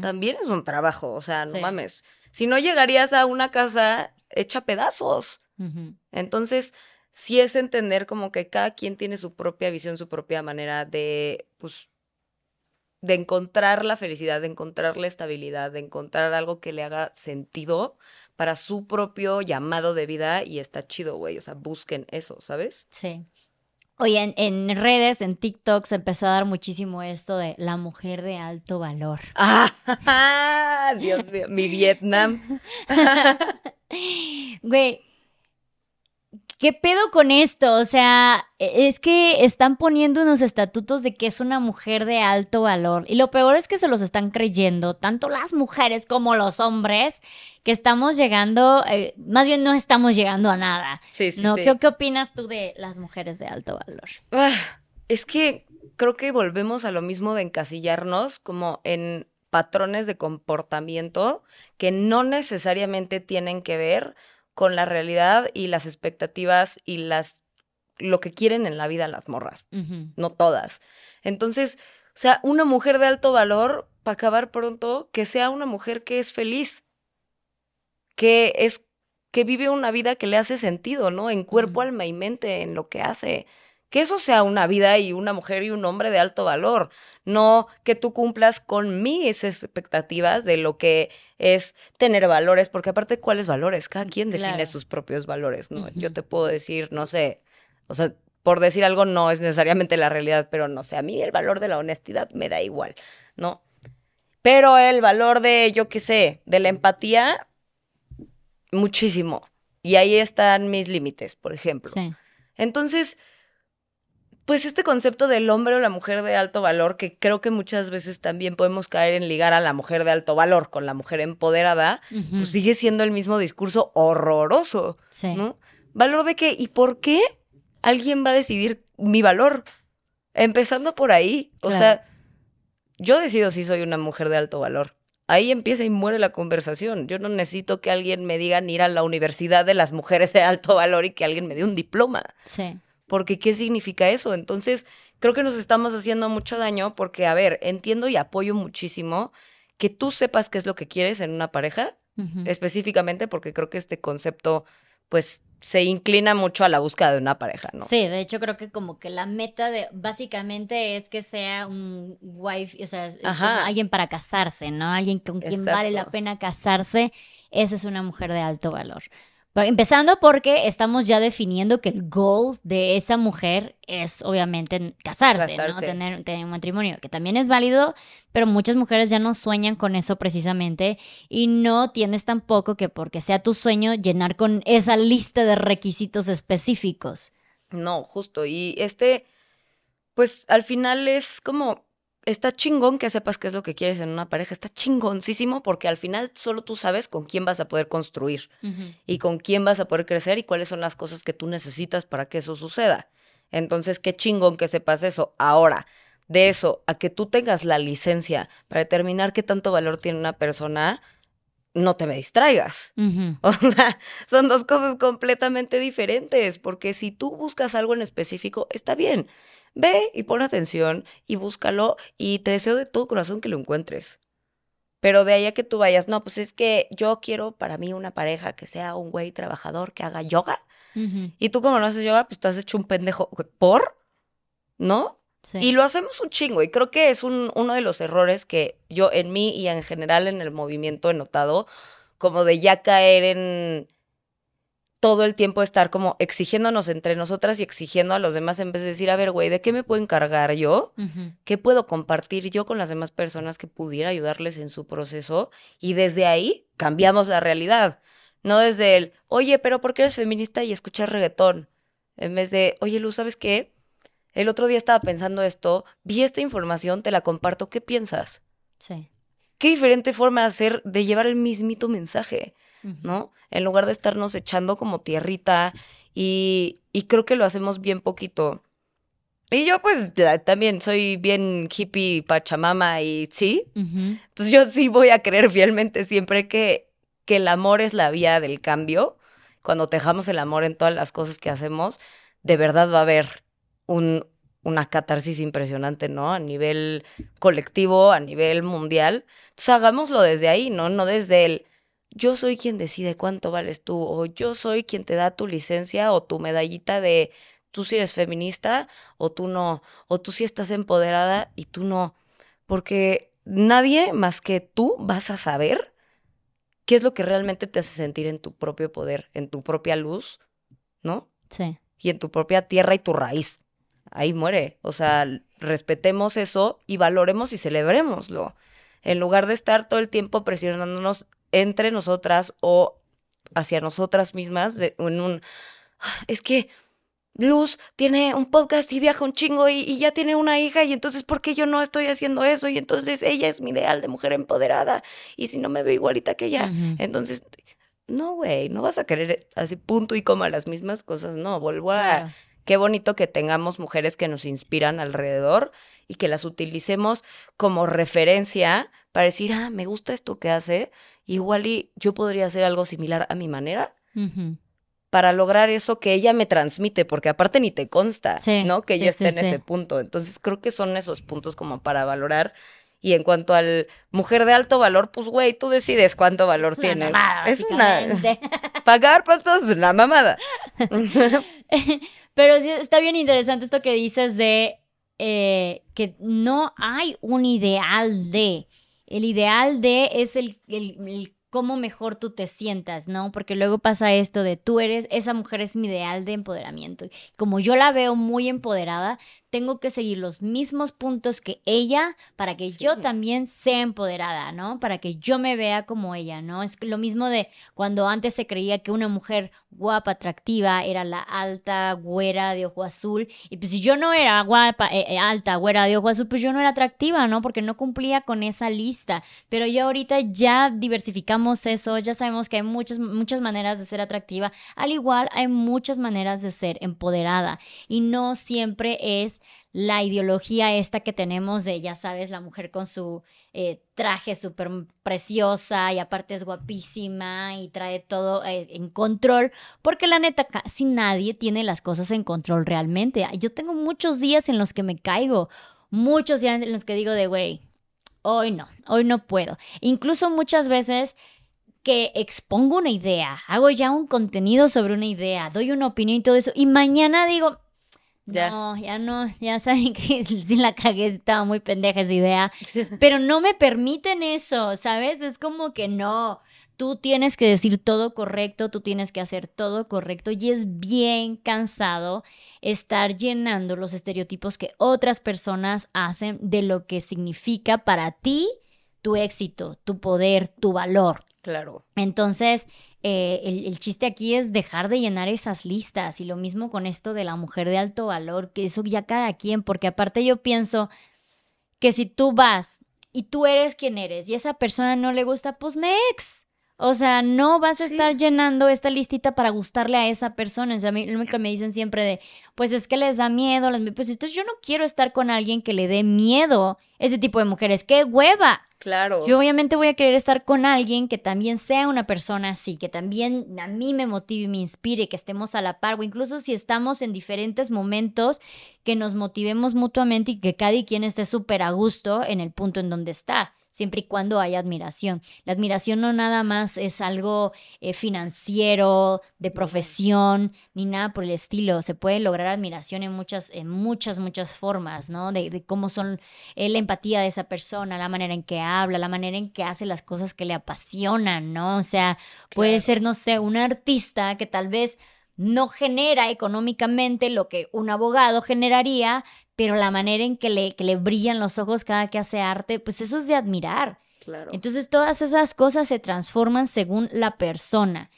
También es un trabajo, o sea, no Sí. mames. Si no llegarías a una casa hecha pedazos. Entonces, sí es entender como que cada quien tiene su propia visión, su propia manera de, pues, de encontrar la felicidad, de encontrar la estabilidad, de encontrar algo que le haga sentido para su propio llamado de vida y está chido, güey. O sea, busquen eso, ¿sabes? Sí. Oye, en, en redes, en TikTok, se empezó a dar muchísimo esto de la mujer de alto valor. ¡Ah! Dios mío, mi Vietnam. Güey, ¿qué pedo con esto? O sea, e- es que están poniendo unos estatutos de que es una mujer de alto valor. Y lo peor es que se los están creyendo, tanto las mujeres como los hombres, que estamos llegando, eh, más bien no estamos llegando a nada. Sí, sí, ¿No? sí. ¿Qué, ¿Qué opinas tú de las mujeres de alto valor? Ah, es que creo que volvemos a lo mismo de encasillarnos como en patrones de comportamiento que no necesariamente tienen que ver con la realidad y las expectativas y las lo que quieren en la vida las morras, no todas. Entonces, o sea, una mujer de alto valor, para acabar pronto, que sea una mujer que es feliz, que es que vive una vida que le hace sentido, ¿no? En cuerpo, alma y mente, en lo que hace, que eso sea una vida y una mujer y un hombre de alto valor, no que tú cumplas con mis expectativas de lo que es tener valores, porque aparte, ¿cuáles valores? Cada quien define Claro. sus propios valores, ¿no? Yo te puedo decir, no sé, o sea, por decir algo no es necesariamente la realidad, pero no sé, a mí el valor de la honestidad me da igual, ¿no? Pero el valor de, yo qué sé, de la empatía, muchísimo. Y ahí están mis límites, por ejemplo. Sí. Entonces, pues este concepto del hombre o la mujer de alto valor, que creo que muchas veces también podemos caer en ligar a la mujer de alto valor con la mujer empoderada, pues sigue siendo el mismo discurso horroroso, Sí. ¿no? ¿Valor de qué? ¿Y por qué alguien va a decidir mi valor? Empezando por ahí. O Claro. sea, yo decido si soy una mujer de alto valor. Ahí empieza y muere la conversación. Yo no necesito que alguien me diga ni ir a la universidad de las mujeres de alto valor y que alguien me dé un diploma. Sí. Porque ¿qué significa eso? Entonces, creo que nos estamos haciendo mucho daño porque, a ver, entiendo y apoyo muchísimo que tú sepas qué es lo que quieres en una pareja, específicamente porque creo que este concepto, pues, se inclina mucho a la búsqueda de una pareja, ¿no? Sí, de hecho creo que como que la meta de básicamente es que sea un wife, o sea, alguien para casarse, ¿no? Alguien con quien vale la pena casarse, esa es una mujer de alto valor. Empezando porque estamos ya definiendo que el goal de esa mujer es obviamente casarse, ¿no? Tener un matrimonio, que también es válido, pero muchas mujeres ya no sueñan con eso precisamente y no tienes tampoco que porque sea tu sueño llenar con esa lista de requisitos específicos. No, justo. Y este, pues, al final es como, está chingón que sepas qué es lo que quieres en una pareja. Está chingoncísimo porque al final solo tú sabes con quién vas a poder construir. y con quién vas a poder crecer y cuáles son las cosas que tú necesitas para que eso suceda. Entonces, qué chingón que sepas eso. Ahora, de eso a que tú tengas la licencia para determinar qué tanto valor tiene una persona, no te me distraigas. O sea, son dos cosas completamente diferentes, porque si tú buscas algo en específico, está bien. Ve y pon atención y búscalo y te deseo de todo corazón que lo encuentres. Pero de ahí a que tú vayas, no, pues es que yo quiero para mí una pareja que sea un güey trabajador que haga yoga. Y tú como no haces yoga, pues estás hecho un pendejo. ¿Por? ¿No? Sí. Y lo hacemos un chingo. Y creo que es un, uno de los errores que yo en mí y en general en el movimiento he notado, como de ya caer en todo el tiempo estar como exigiéndonos entre nosotras y exigiendo a los demás en vez de decir, a ver, güey, ¿de qué me puedo encargar yo? ¿Qué puedo compartir yo con las demás personas que pudiera ayudarles en su proceso? Y desde ahí cambiamos la realidad. No desde el, oye, pero ¿por qué eres feminista y escuchas reggaetón? En vez de, oye, Luz, ¿sabes qué? El otro día estaba pensando esto, vi esta información, te la comparto, ¿qué piensas? Sí. Qué diferente forma de hacer, de llevar el mismito mensaje, ¿no? En lugar de estarnos echando como tierrita y, y creo que lo hacemos bien poquito. Y yo pues la- también soy bien hippie, pachamama y sí. Entonces yo sí voy a creer fielmente siempre que, que el amor es la vía del cambio. Cuando dejamos el amor en todas las cosas que hacemos, de verdad va a haber un, una catarsis impresionante, ¿no? A nivel colectivo, a nivel mundial. Entonces hagámoslo desde ahí, ¿no? No desde el yo soy quien decide cuánto vales tú, o yo soy quien te da tu licencia o tu medallita de tú sí eres feminista o tú no, o tú sí estás empoderada y tú no. Porque nadie más que tú vas a saber qué es lo que realmente te hace sentir en tu propio poder, en tu propia luz, ¿no? Sí. y en tu propia tierra y tu raíz. Ahí muere. O sea, respetemos eso y valoremos y celebrémoslo. En lugar de estar todo el tiempo presionándonos entre nosotras o hacia nosotras mismas de, en un... "Ah, Es que Luz tiene un podcast y viaja un chingo y, y ya tiene una hija y entonces ¿por qué yo no estoy haciendo eso? Y entonces ella es mi ideal de mujer empoderada y si no me veo igualita que ella, entonces... No, güey, no vas a querer así punto y coma las mismas cosas, no, vuelvo a... Claro. Qué bonito que tengamos mujeres que nos inspiran alrededor y que las utilicemos como referencia para decir, ah, me gusta esto que hace, igual y yo podría hacer algo similar a mi manera para lograr eso que ella me transmite, porque aparte ni te consta, Sí, ¿no? Que sí, ella esté sí, en ese punto. Entonces creo que son esos puntos como para valorar Y en cuanto al mujer de alto valor, pues güey, tú decides cuánto valor Es una tienes. mamada, es una pagar pastos es una mamada. Pero sí está bien interesante esto que dices de eh, que no hay un ideal de. El ideal de es el, el- el cómo mejor tú te sientas, ¿no? Porque luego pasa esto de tú eres, esa mujer es mi ideal de empoderamiento. Como yo la veo muy empoderada, tengo que seguir los mismos puntos que ella para que yo Sí. también sea empoderada, ¿no? Para que yo me vea como ella, ¿no? Es lo mismo de cuando antes se creía que una mujer guapa, atractiva, era la alta, güera de ojo azul. Y pues si yo no era guapa, eh, eh, alta, güera de ojo azul, pues yo no era atractiva, ¿no? Porque no cumplía con esa lista. Pero ya ahorita ya diversificamos eso, ya sabemos que hay muchas, muchas maneras de ser atractiva. Al igual, hay muchas maneras de ser empoderada. Y no siempre es la ideología esta que tenemos de, ya sabes, la mujer con su eh, traje súper preciosa y aparte es guapísima y trae todo eh, en control, porque la neta casi nadie tiene las cosas en control realmente. Yo tengo muchos días en los que me caigo, muchos días en los que digo de, güey, hoy no, hoy no puedo. Incluso muchas veces que expongo una idea, hago ya un contenido sobre una idea, doy una opinión y todo eso, y mañana digo, Ya. no, ya no, ya saben que sí la cagué, estaba muy pendeja esa idea, pero no me permiten eso, ¿sabes? Es como que no, tú tienes que decir todo correcto, tú tienes que hacer todo correcto y es bien cansado estar llenando los estereotipos que otras personas hacen de lo que significa para ti tu éxito, tu poder, tu valor. Claro. Entonces, eh, el, el chiste aquí es dejar de llenar esas listas y lo mismo con esto de la mujer de alto valor, que eso ya cada quien, porque aparte yo pienso que si tú vas y tú eres quien eres y esa persona no le gusta, pues next. O sea, no vas a Sí. estar llenando esta listita para gustarle a esa persona. O sea, a mí lo que me dicen siempre de, pues es que les da miedo. Pues entonces yo no quiero estar con alguien que le dé miedo ese tipo de mujeres. ¡Qué hueva! Claro. Yo obviamente voy a querer estar con alguien que también sea una persona así, que también a mí me motive y me inspire, que estemos a la par, o incluso si estamos en diferentes momentos, que nos motivemos mutuamente y que cada quien esté súper a gusto en el punto en donde está, siempre y cuando haya admiración. La admiración no nada más es algo eh, financiero, de profesión, ni nada por el estilo. Se puede lograr admiración en muchas, en muchas, muchas formas, ¿no? De, de cómo son eh, la empatía de esa persona, la manera en que habla, la manera en que hace las cosas que le apasionan, ¿no? O sea, puede Claro. ser, no sé, un artista que tal vez no genera económicamente lo que un abogado generaría, pero la manera en que le, que le brillan los ojos cada que hace arte, pues eso es de admirar. Claro. Entonces todas esas cosas se transforman según la persona.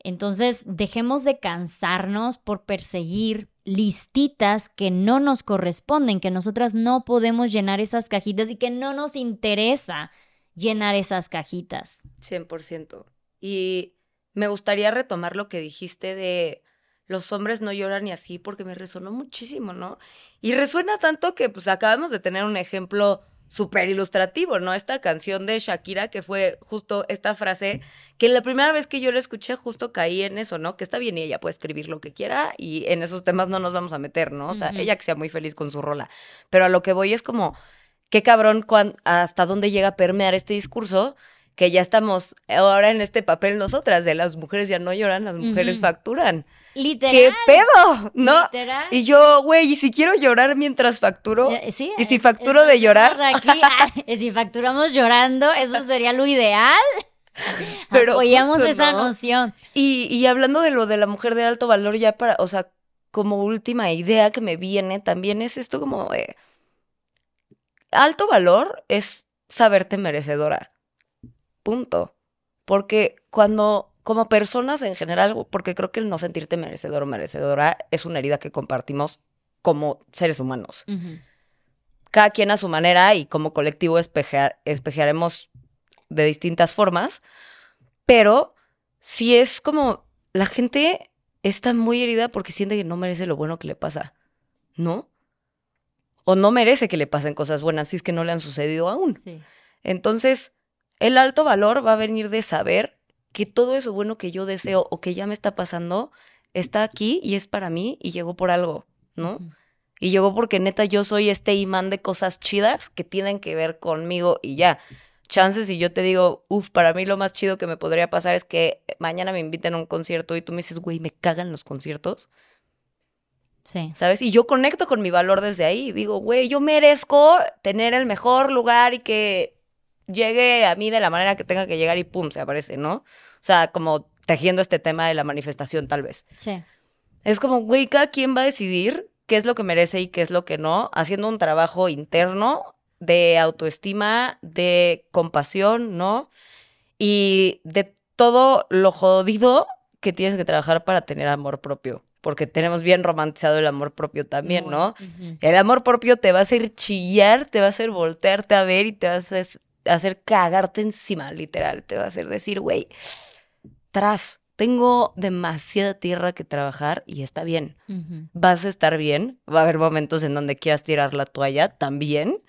Entonces dejemos de cansarnos por perseguir listitas que no nos corresponden, que nosotras no podemos llenar esas cajitas y que no nos interesa llenar esas cajitas. 100%. Y me gustaría retomar lo que dijiste de los hombres no lloran y así, porque me resonó muchísimo, ¿no? Y resuena tanto que pues acabamos de tener un ejemplo súper ilustrativo, ¿no? Esta canción de Shakira, que fue justo esta frase, que la primera vez que yo la escuché justo caí en eso, ¿no? Que está bien y ella puede escribir lo que quiera y en esos temas no nos vamos a meter, ¿no? O sea, ella que sea muy feliz con su rola. Pero a lo que voy es como, qué cabrón cuan- hasta dónde llega a permear este discurso que ya estamos ahora en este papel nosotras, de las mujeres ya no lloran, las mujeres facturan. Literal. ¿Qué pedo? ¿No? Literal. Y yo, güey, y si quiero llorar mientras facturo, Eh, sí, ¿Y si es- facturo de llorar? Aquí, Ah, si facturamos llorando, eso sería lo ideal. Pero Apoyamos justo esa no. noción. Y, y hablando de lo de la mujer de alto valor, ya para, o sea, como última idea que me viene también es esto como de alto valor es saberte merecedora. Punto. Porque cuando, como personas en general, porque creo que el no sentirte merecedor o merecedora es una herida que compartimos como seres humanos. Cada quien a su manera y como colectivo espejear- espejearemos de distintas formas, pero si es como la gente está muy herida porque siente que no merece lo bueno que le pasa, ¿no? O no merece que le pasen cosas buenas si es que no le han sucedido aún. Sí. Entonces, el alto valor va a venir de saber que todo eso bueno que yo deseo o que ya me está pasando está aquí y es para mí y llegó por algo, ¿no? Y llegó porque neta yo soy este imán de cosas chidas que tienen que ver conmigo y ya. Chances y yo te digo, uff, para mí lo más chido que me podría pasar es que mañana me inviten a un concierto y tú me dices, güey, me cagan los conciertos. Sí. ¿Sabes? Y yo conecto con mi valor desde ahí. Digo, güey, yo merezco tener el mejor lugar y que llegue a mí de la manera que tenga que llegar y pum, se aparece, ¿no? O sea, como tejiendo este tema de la manifestación, tal vez. Sí. Es como, güey, cada quien va a decidir qué es lo que merece y qué es lo que no, haciendo un trabajo interno de autoestima, de compasión, ¿no? Y de todo lo jodido que tienes que trabajar para tener amor propio. Porque tenemos bien romantizado el amor propio también. ¿no? El amor propio te va a hacer chillar, te va a hacer voltearte a ver y te va a hacer, hacer cagarte encima, literal. Te va a hacer decir, güey, tras, tengo demasiada tierra que trabajar y está bien. Vas a estar bien, va a haber momentos en donde quieras tirar la toalla también,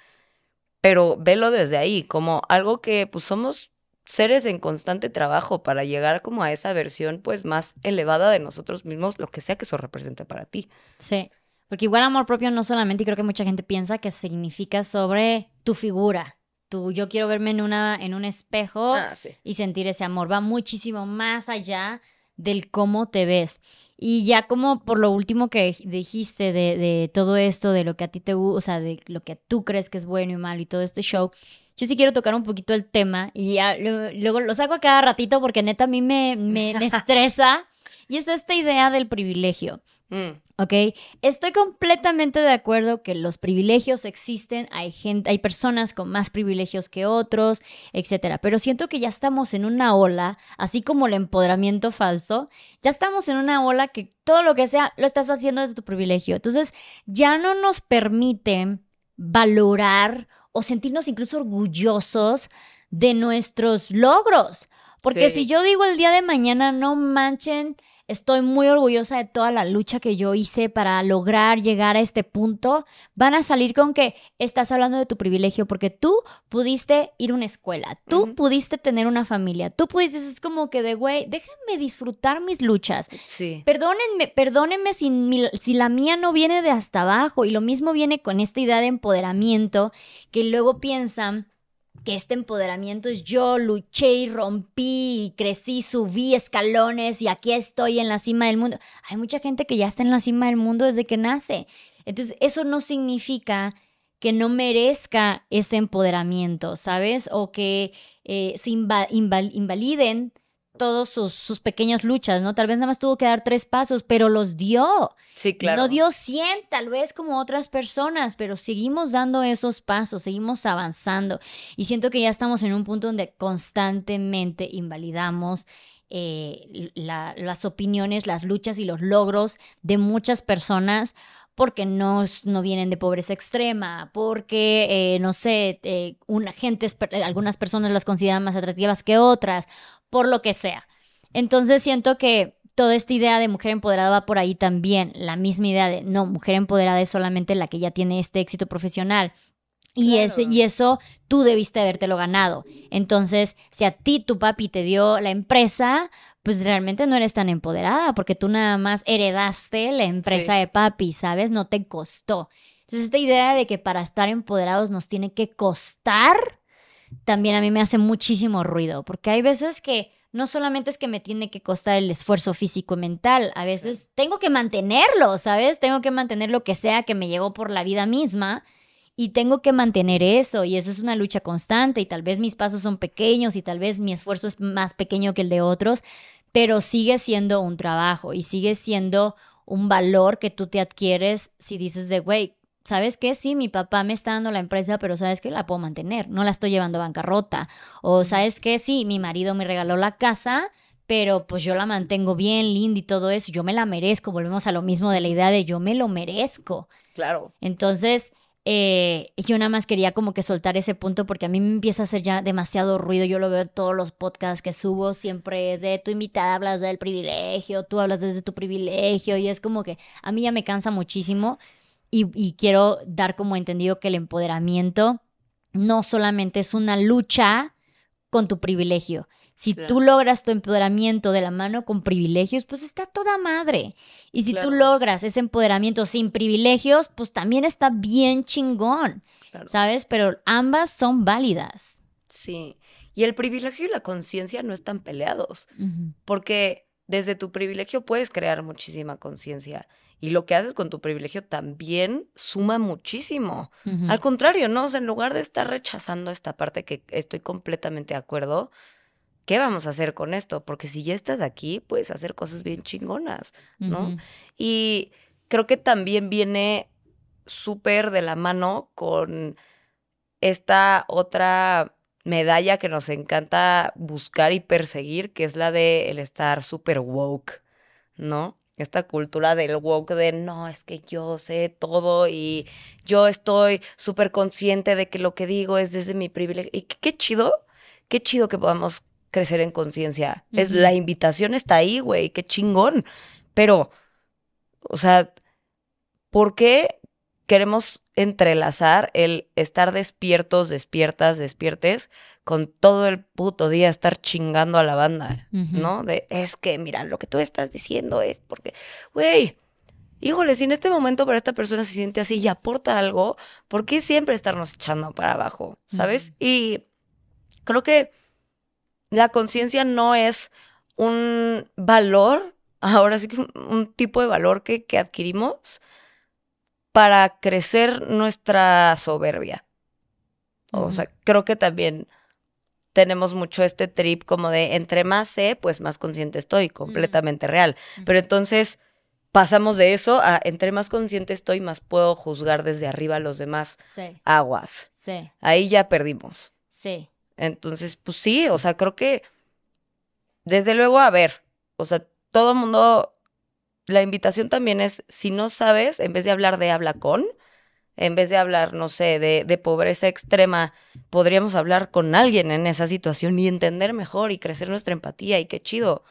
pero velo desde ahí, como algo que pues somos seres en constante trabajo para llegar como a esa versión pues más elevada de nosotros mismos, lo que sea que eso represente para ti. Sí. Porque igual amor propio no solamente, y creo que mucha gente piensa que significa sobre tu figura. Tu, yo quiero verme en, una, en un espejo Ah, sí. y sentir ese amor. Va muchísimo más allá del cómo te ves. Y ya como por lo último que dijiste de, de todo esto, de lo que a ti te gusta, o sea, de lo que tú crees que es bueno y malo y todo este show, yo sí quiero tocar un poquito el tema y ya lo- luego lo saco a cada ratito porque neta a mí me, me, me estresa y es esta idea del privilegio. Mm, ¿Ok? Estoy completamente de acuerdo que los privilegios existen, hay gente, hay personas con más privilegios que otros, etcétera. Pero siento que ya estamos en una ola, así como el empoderamiento falso, ya estamos en una ola que todo lo que sea lo estás haciendo desde tu privilegio. Entonces, ya no nos permiten valorar o sentirnos incluso orgullosos de nuestros logros. Porque Sí. si yo digo el día de mañana, no manchen, estoy muy orgullosa de toda la lucha que yo hice para lograr llegar a este punto, van a salir con que estás hablando de tu privilegio porque tú pudiste ir a una escuela, tú pudiste tener una familia, tú pudiste, es como que de, güey, déjenme disfrutar mis luchas. sí. Perdónenme, perdónenme si, mi- si la mía no viene de hasta abajo. Y lo mismo viene con esta idea de empoderamiento, que luego piensan que este empoderamiento es yo luché y rompí y crecí, subí escalones y aquí estoy en la cima del mundo. Hay mucha gente que ya está en la cima del mundo desde que nace. Entonces, eso no significa que no merezca ese empoderamiento, ¿sabes? O que eh, se inva- inval- invaliden todos sus, sus pequeñas luchas, ¿no? Tal vez nada más tuvo que dar tres pasos, pero los dio. Sí, claro. No dio 100, tal vez como otras personas, pero seguimos dando esos pasos, seguimos avanzando. Y siento que ya estamos en un punto donde constantemente invalidamos eh, la- las opiniones, las luchas y los logros de muchas personas porque no, no vienen de pobreza extrema, porque, eh, no sé, eh, una gente, algunas personas las consideran más atractivas que otras, por lo que sea. Entonces siento que toda esta idea de mujer empoderada va por ahí también. La misma idea de, no, mujer empoderada es solamente la que ya tiene este éxito profesional. Y, Claro. ese, y eso tú debiste habértelo ganado. Entonces, si a ti tu papi te dio la empresa, pues realmente no eres tan empoderada porque tú nada más heredaste la empresa Sí. de papi, ¿sabes? No te costó. Entonces, esta idea de que para estar empoderados nos tiene que costar, también a mí me hace muchísimo ruido, porque hay veces que no solamente es que me tiene que costar el esfuerzo físico y mental, a veces tengo que mantenerlo, ¿sabes? Tengo que mantener lo que sea que me llegó por la vida misma y tengo que mantener eso y eso es una lucha constante y tal vez mis pasos son pequeños y tal vez mi esfuerzo es más pequeño que el de otros, pero sigue siendo un trabajo y sigue siendo un valor que tú te adquieres si dices de, güey, ¿sabes qué? Sí, mi papá me está dando la empresa, pero ¿sabes qué? La puedo mantener, no la estoy llevando a bancarrota. O ¿sabes qué? Sí, mi marido me regaló la casa, pero pues yo la mantengo bien, linda y todo eso, yo me la merezco, volvemos a lo mismo de la idea de yo me lo merezco. Claro. Entonces, eh, yo nada más quería como que soltar ese punto porque a mí me empieza a hacer ya demasiado ruido. Yo lo veo en todos los podcasts que subo, siempre es de tu invitada hablas del privilegio, tú hablas desde tu privilegio y es como que a mí ya me cansa muchísimo y, y quiero dar como entendido que el empoderamiento no solamente es una lucha con tu privilegio, Si Claro. tú logras tu empoderamiento de la mano con privilegios, pues está toda madre. Y si Claro. tú logras ese empoderamiento sin privilegios, pues también está bien chingón, Claro. ¿sabes? Pero ambas son válidas. Sí. Y el privilegio y la conciencia no están peleados, porque desde tu privilegio puedes crear muchísima conciencia. Y lo que haces con tu privilegio también suma muchísimo. Al contrario, ¿no? O sea, en lugar de estar rechazando esta parte que estoy completamente de acuerdo, ¿qué vamos a hacer con esto? Porque si ya estás aquí, puedes hacer cosas bien chingonas, ¿no? Y creo que también viene súper de la mano con esta otra medalla que nos encanta buscar y perseguir, que es la de el estar súper woke, ¿no? Esta cultura del woke de no, es que yo sé todo y yo estoy súper consciente de que lo que digo es desde mi privilegio. Y qué, chido, qué chido que podamos crecer en conciencia. Es la invitación está ahí, güey, qué chingón. Pero, o sea, ¿por qué queremos entrelazar el estar despiertos, despiertas, despiertes con todo el puto día estar chingando a la banda. ¿no? De, es que, mira, lo que tú estás diciendo es porque, güey, híjole, si en este momento para esta persona se siente así y aporta algo, ¿por qué siempre estarnos echando para abajo, ¿sabes? Y creo que la conciencia no es un valor, ahora sí que un, un tipo de valor que, que adquirimos para crecer nuestra soberbia. O sea, creo que también tenemos mucho este trip como de entre más sé, pues más consciente estoy, completamente real. Pero entonces pasamos de eso a entre más consciente estoy, más puedo juzgar desde arriba a los demás Sí, aguas. sí, Ahí ya perdimos. sí. Entonces, pues sí, o sea, creo que desde luego, a ver, o sea, todo mundo, la invitación también es, si no sabes, en vez de hablar de habla con, en vez de hablar, no sé, de, de pobreza extrema, podríamos hablar con alguien en esa situación y entender mejor y crecer nuestra empatía y qué chido.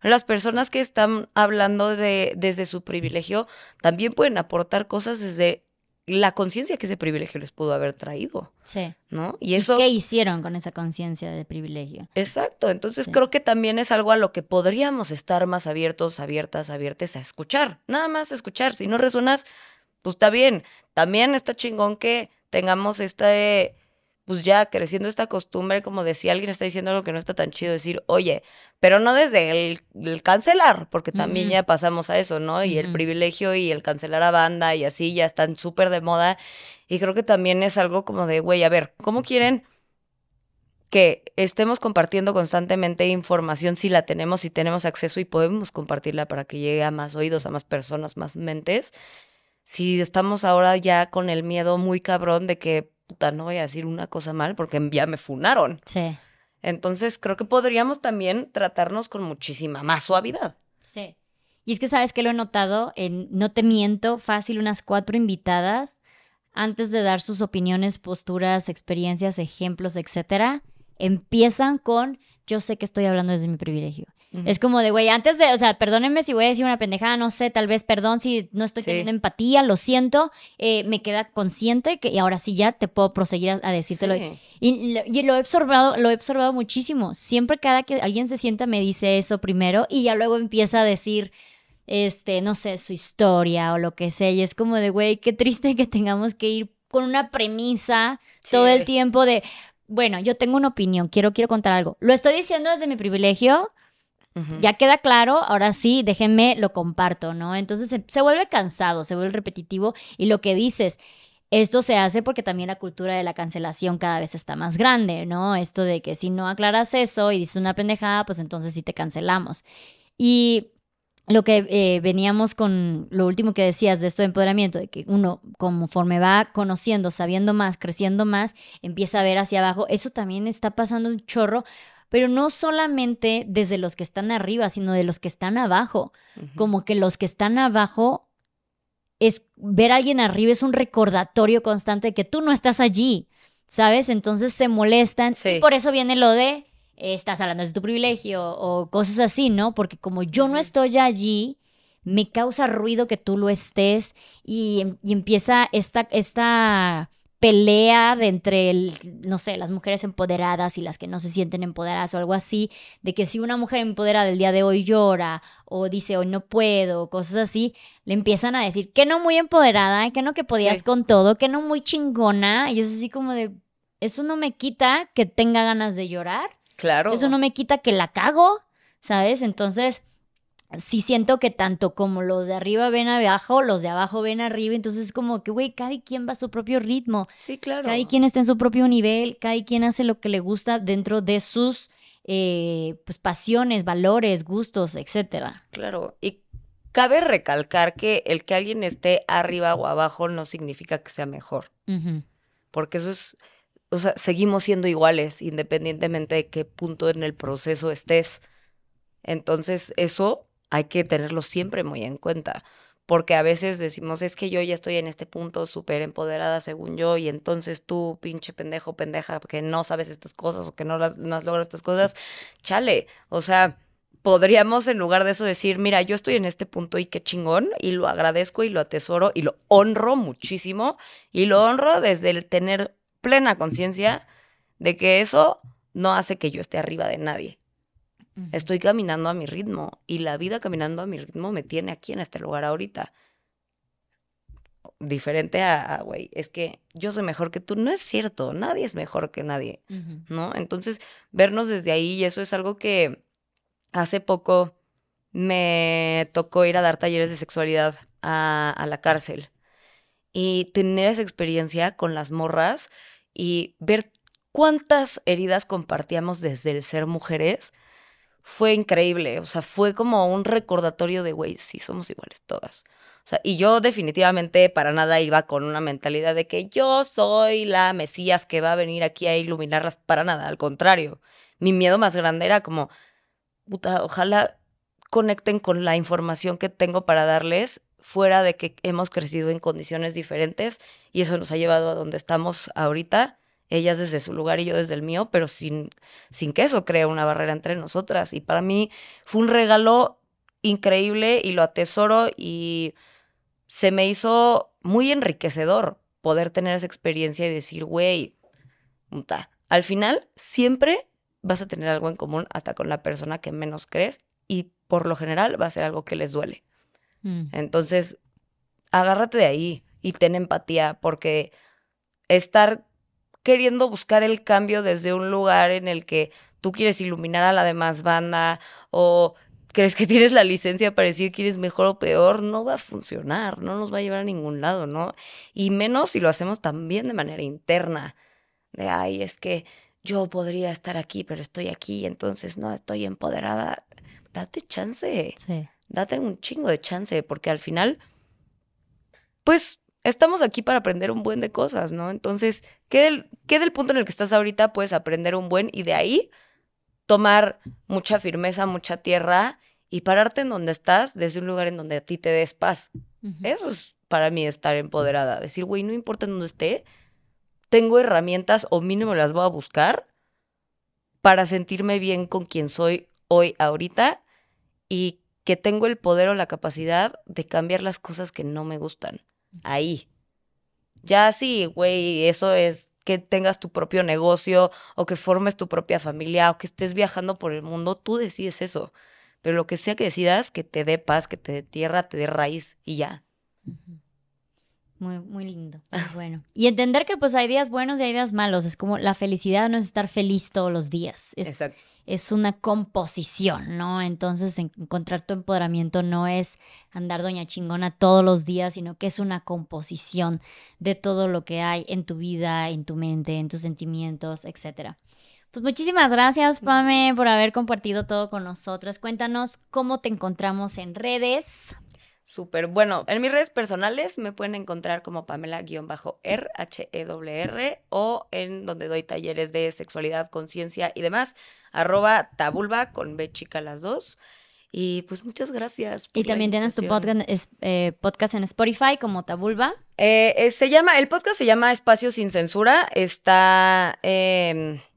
Las personas que están hablando de, desde su privilegio también pueden aportar cosas desde la conciencia que ese privilegio les pudo haber traído, Sí. ¿no? Y eso... ¿Qué hicieron con esa conciencia de privilegio? Exacto, entonces Sí. creo que también es algo a lo que podríamos estar más abiertos, abiertas, abiertes a escuchar, nada más escuchar, si no resuenas, pues está bien, también está chingón que tengamos este, pues ya creciendo esta costumbre, como de si alguien está diciendo algo que no está tan chido, decir, oye, pero no desde el, el cancelar, porque también ya pasamos a eso, ¿no? Y el privilegio y el cancelar a banda y así ya están súper de moda, y creo que también es algo como de, güey, a ver, ¿cómo quieren que estemos compartiendo constantemente información si la tenemos, si tenemos acceso y podemos compartirla para que llegue a más oídos, a más personas, más mentes. Si estamos ahora ya con el miedo muy cabrón de que, puta, no voy a decir una cosa mal porque ya me funaron. Sí, Entonces creo que podríamos también tratarnos con muchísima más suavidad. sí. Y es que sabes que lo he notado en No te miento, fácil, unas cuatro invitadas, antes de dar sus opiniones, posturas, experiencias, ejemplos, etcétera, empiezan con yo sé que estoy hablando desde mi privilegio. Es como de, güey, antes de, o sea, perdónenme si voy a decir una pendejada, no sé, tal vez, perdón si no estoy Sí. teniendo empatía, lo siento, eh, me queda consciente que y ahora sí ya te puedo proseguir a, a decírtelo. Sí. Y, lo- y lo he observado, lo he observado muchísimo. Siempre cada que alguien se sienta me dice eso primero y ya luego empieza a decir, este, no sé, su historia o lo que sea. Y es como de, güey, qué triste que tengamos que ir con una premisa todo el Sí. tiempo de, bueno, yo tengo una opinión, quiero, quiero contar algo. Lo estoy diciendo desde mi privilegio, Ya queda claro, ahora sí, déjenme, lo comparto, ¿no? Entonces se, se vuelve cansado, se vuelve repetitivo y lo que dices, esto se hace porque también la cultura de la cancelación cada vez está más grande, ¿no? Esto de que si no aclaras eso y dices una pendejada, pues entonces sí te cancelamos. Y lo que eh, veníamos con lo último que decías de esto de empoderamiento, de que uno conforme va conociendo, sabiendo más, creciendo más, empieza a ver hacia abajo, eso también está pasando un chorro, pero no solamente desde los que están arriba, sino de los que están abajo. Como que los que están abajo es ver a alguien arriba es un recordatorio constante de que tú no estás allí, ¿sabes? Entonces se molestan Sí. y por eso viene lo de eh, estás hablando de tu privilegio o cosas así, ¿no? Porque como yo no estoy allí, me causa ruido que tú lo estés y, em- y empieza esta, esta pelea de entre, el, no sé, las mujeres empoderadas y las que no se sienten empoderadas o algo así, de que si una mujer empoderada el día de hoy llora o dice hoy no puedo, cosas así, le empiezan a decir que no muy empoderada, que no que podías con todo, que no muy chingona, y es así como de, eso no me quita que tenga ganas de llorar. Claro. Eso no me quita que la cago, ¿sabes? Entonces sí siento que tanto como los de arriba ven abajo, los de abajo ven arriba, entonces es como que, güey, cada quien va a su propio ritmo. Sí, claro. Cada quien está en su propio nivel, cada quien hace lo que le gusta dentro de sus eh, pues, pasiones, valores, gustos, etcétera. Claro, y cabe recalcar que el que alguien esté arriba o abajo no significa que sea mejor, porque eso es, o sea, seguimos siendo iguales independientemente de qué punto en el proceso estés. Entonces, eso hay que tenerlo siempre muy en cuenta, porque a veces decimos, es que yo ya estoy en este punto súper empoderada según yo, y entonces tú, pinche pendejo, pendeja, que no sabes estas cosas o que no, las, no has logrado estas cosas, chale, o sea, podríamos en lugar de eso decir, mira, yo estoy en este punto y qué chingón, y lo agradezco y lo atesoro y lo honro muchísimo, y lo honro desde el tener plena conciencia de que eso no hace que yo esté arriba de nadie. Estoy caminando a mi ritmo y la vida caminando a mi ritmo me tiene aquí en este lugar ahorita. Diferente a, güey, es que yo soy mejor que tú. No es cierto, nadie es mejor que nadie, ¿no? Entonces, vernos desde ahí, y eso es algo que hace poco me tocó ir a dar talleres de sexualidad a, a la cárcel y tener esa experiencia con las morras y ver cuántas heridas compartíamos desde el ser mujeres fue increíble. O sea, fue como un recordatorio de, güey, sí, somos iguales todas. O sea, y yo definitivamente para nada iba con una mentalidad de que yo soy la Mesías que va a venir aquí a iluminarlas. Para nada, al contrario. Mi miedo más grande era como, puta, ojalá conecten con la información que tengo para darles fuera de que hemos crecido en condiciones diferentes y eso nos ha llevado a donde estamos ahorita ellas desde su lugar y yo desde el mío, pero sin, sin que eso crea una barrera entre nosotras. Y para mí fue un regalo increíble y lo atesoro y se me hizo muy enriquecedor poder tener esa experiencia y decir, güey, al final siempre vas a tener algo en común hasta con la persona que menos crees y por lo general va a ser algo que les duele. Mm. Entonces, agárrate de ahí y ten empatía porque estar queriendo buscar el cambio desde un lugar en el que tú quieres iluminar a la demás banda o crees que tienes la licencia para decir que eres mejor o peor, no va a funcionar, no nos va a llevar a ningún lado, ¿no? Y menos si lo hacemos también de manera interna, de, ay, es que yo podría estar aquí, pero estoy aquí, entonces no estoy empoderada. Date chance. Sí. Date un chingo de chance, porque al final, pues estamos aquí para aprender un buen de cosas, ¿no? Entonces, ¿qué del, qué del punto en el que estás ahorita puedes aprender un buen y de ahí tomar mucha firmeza, mucha tierra y pararte en donde estás desde un lugar en donde a ti te des paz? Eso es para mí estar empoderada. Decir, güey, no importa en dónde esté, tengo herramientas o mínimo las voy a buscar para sentirme bien con quien soy hoy, ahorita, y que tengo el poder o la capacidad de cambiar las cosas que no me gustan ahí. Ya sí, güey, eso es que tengas tu propio negocio o que formes tu propia familia o que estés viajando por el mundo, tú decides eso. Pero lo que sea que decidas, que te dé paz, que te dé tierra, te dé raíz y ya. Muy, muy lindo, muy bueno. Y entender que pues hay días buenos y hay días malos. Es como la felicidad no es estar feliz todos los días. Exacto es una composición, ¿no? Entonces encontrar tu empoderamiento no es andar doña chingona todos los días, sino que es una composición de todo lo que hay en tu vida, en tu mente, en tus sentimientos, etc. Pues muchísimas gracias, Pame, por haber compartido todo con nosotras. Cuéntanos cómo te encontramos en redes. Súper. Bueno, en mis redes personales me pueden encontrar como Pamela-R, H-E-W-R, o en donde doy talleres de sexualidad, conciencia y demás, arroba tabulba con B chica las dos. Y pues muchas gracias. y también tienes tu podcast, eh, podcast, en Spotify como Tabulba. Eh, eh, se llama, el podcast se llama Espacio sin Censura. Está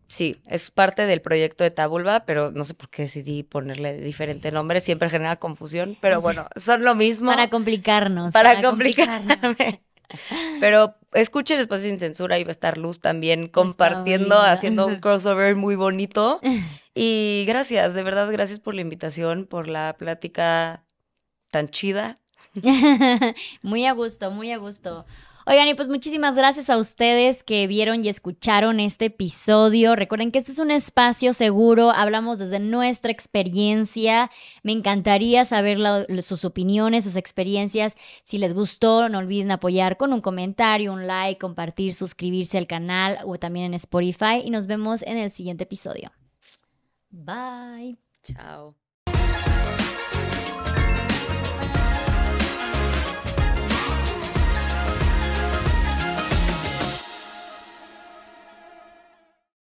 Sí, es parte del proyecto de Tabulba, pero no sé por qué decidí ponerle diferente nombre, siempre genera confusión, pero bueno, son lo mismo. Para complicarnos. Para, complicarnos. Pero escuchen Espacio Sin Censura y va a estar Luz también compartiendo, haciendo un crossover muy bonito. Y gracias, de verdad, gracias por la invitación, por la plática tan chida. muy a gusto, muy a gusto. Oigan, y pues muchísimas gracias a ustedes que vieron y escucharon este episodio. Recuerden que este es un espacio seguro, hablamos desde nuestra experiencia. Me encantaría saber sus opiniones, sus experiencias. Si les gustó, no olviden apoyar con un comentario, un like, compartir, suscribirse al canal o también en Spotify. Y nos vemos en el siguiente episodio. Bye. Chao.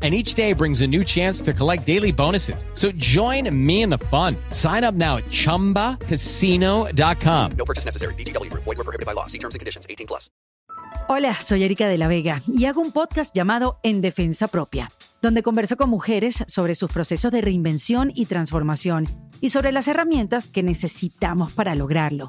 and each day brings a new chance to collect daily bonuses. So join me in the fun. Sign up now at ChumbaCasino.com. No purchase necessary. BGW. Void were prohibited by law. See terms and conditions. 18 plus. Hola, soy Erika de la Vega y hago un podcast llamado En Defensa Propia, donde converso con mujeres sobre sus procesos de reinvención y transformación y sobre las herramientas que necesitamos para lograrlo.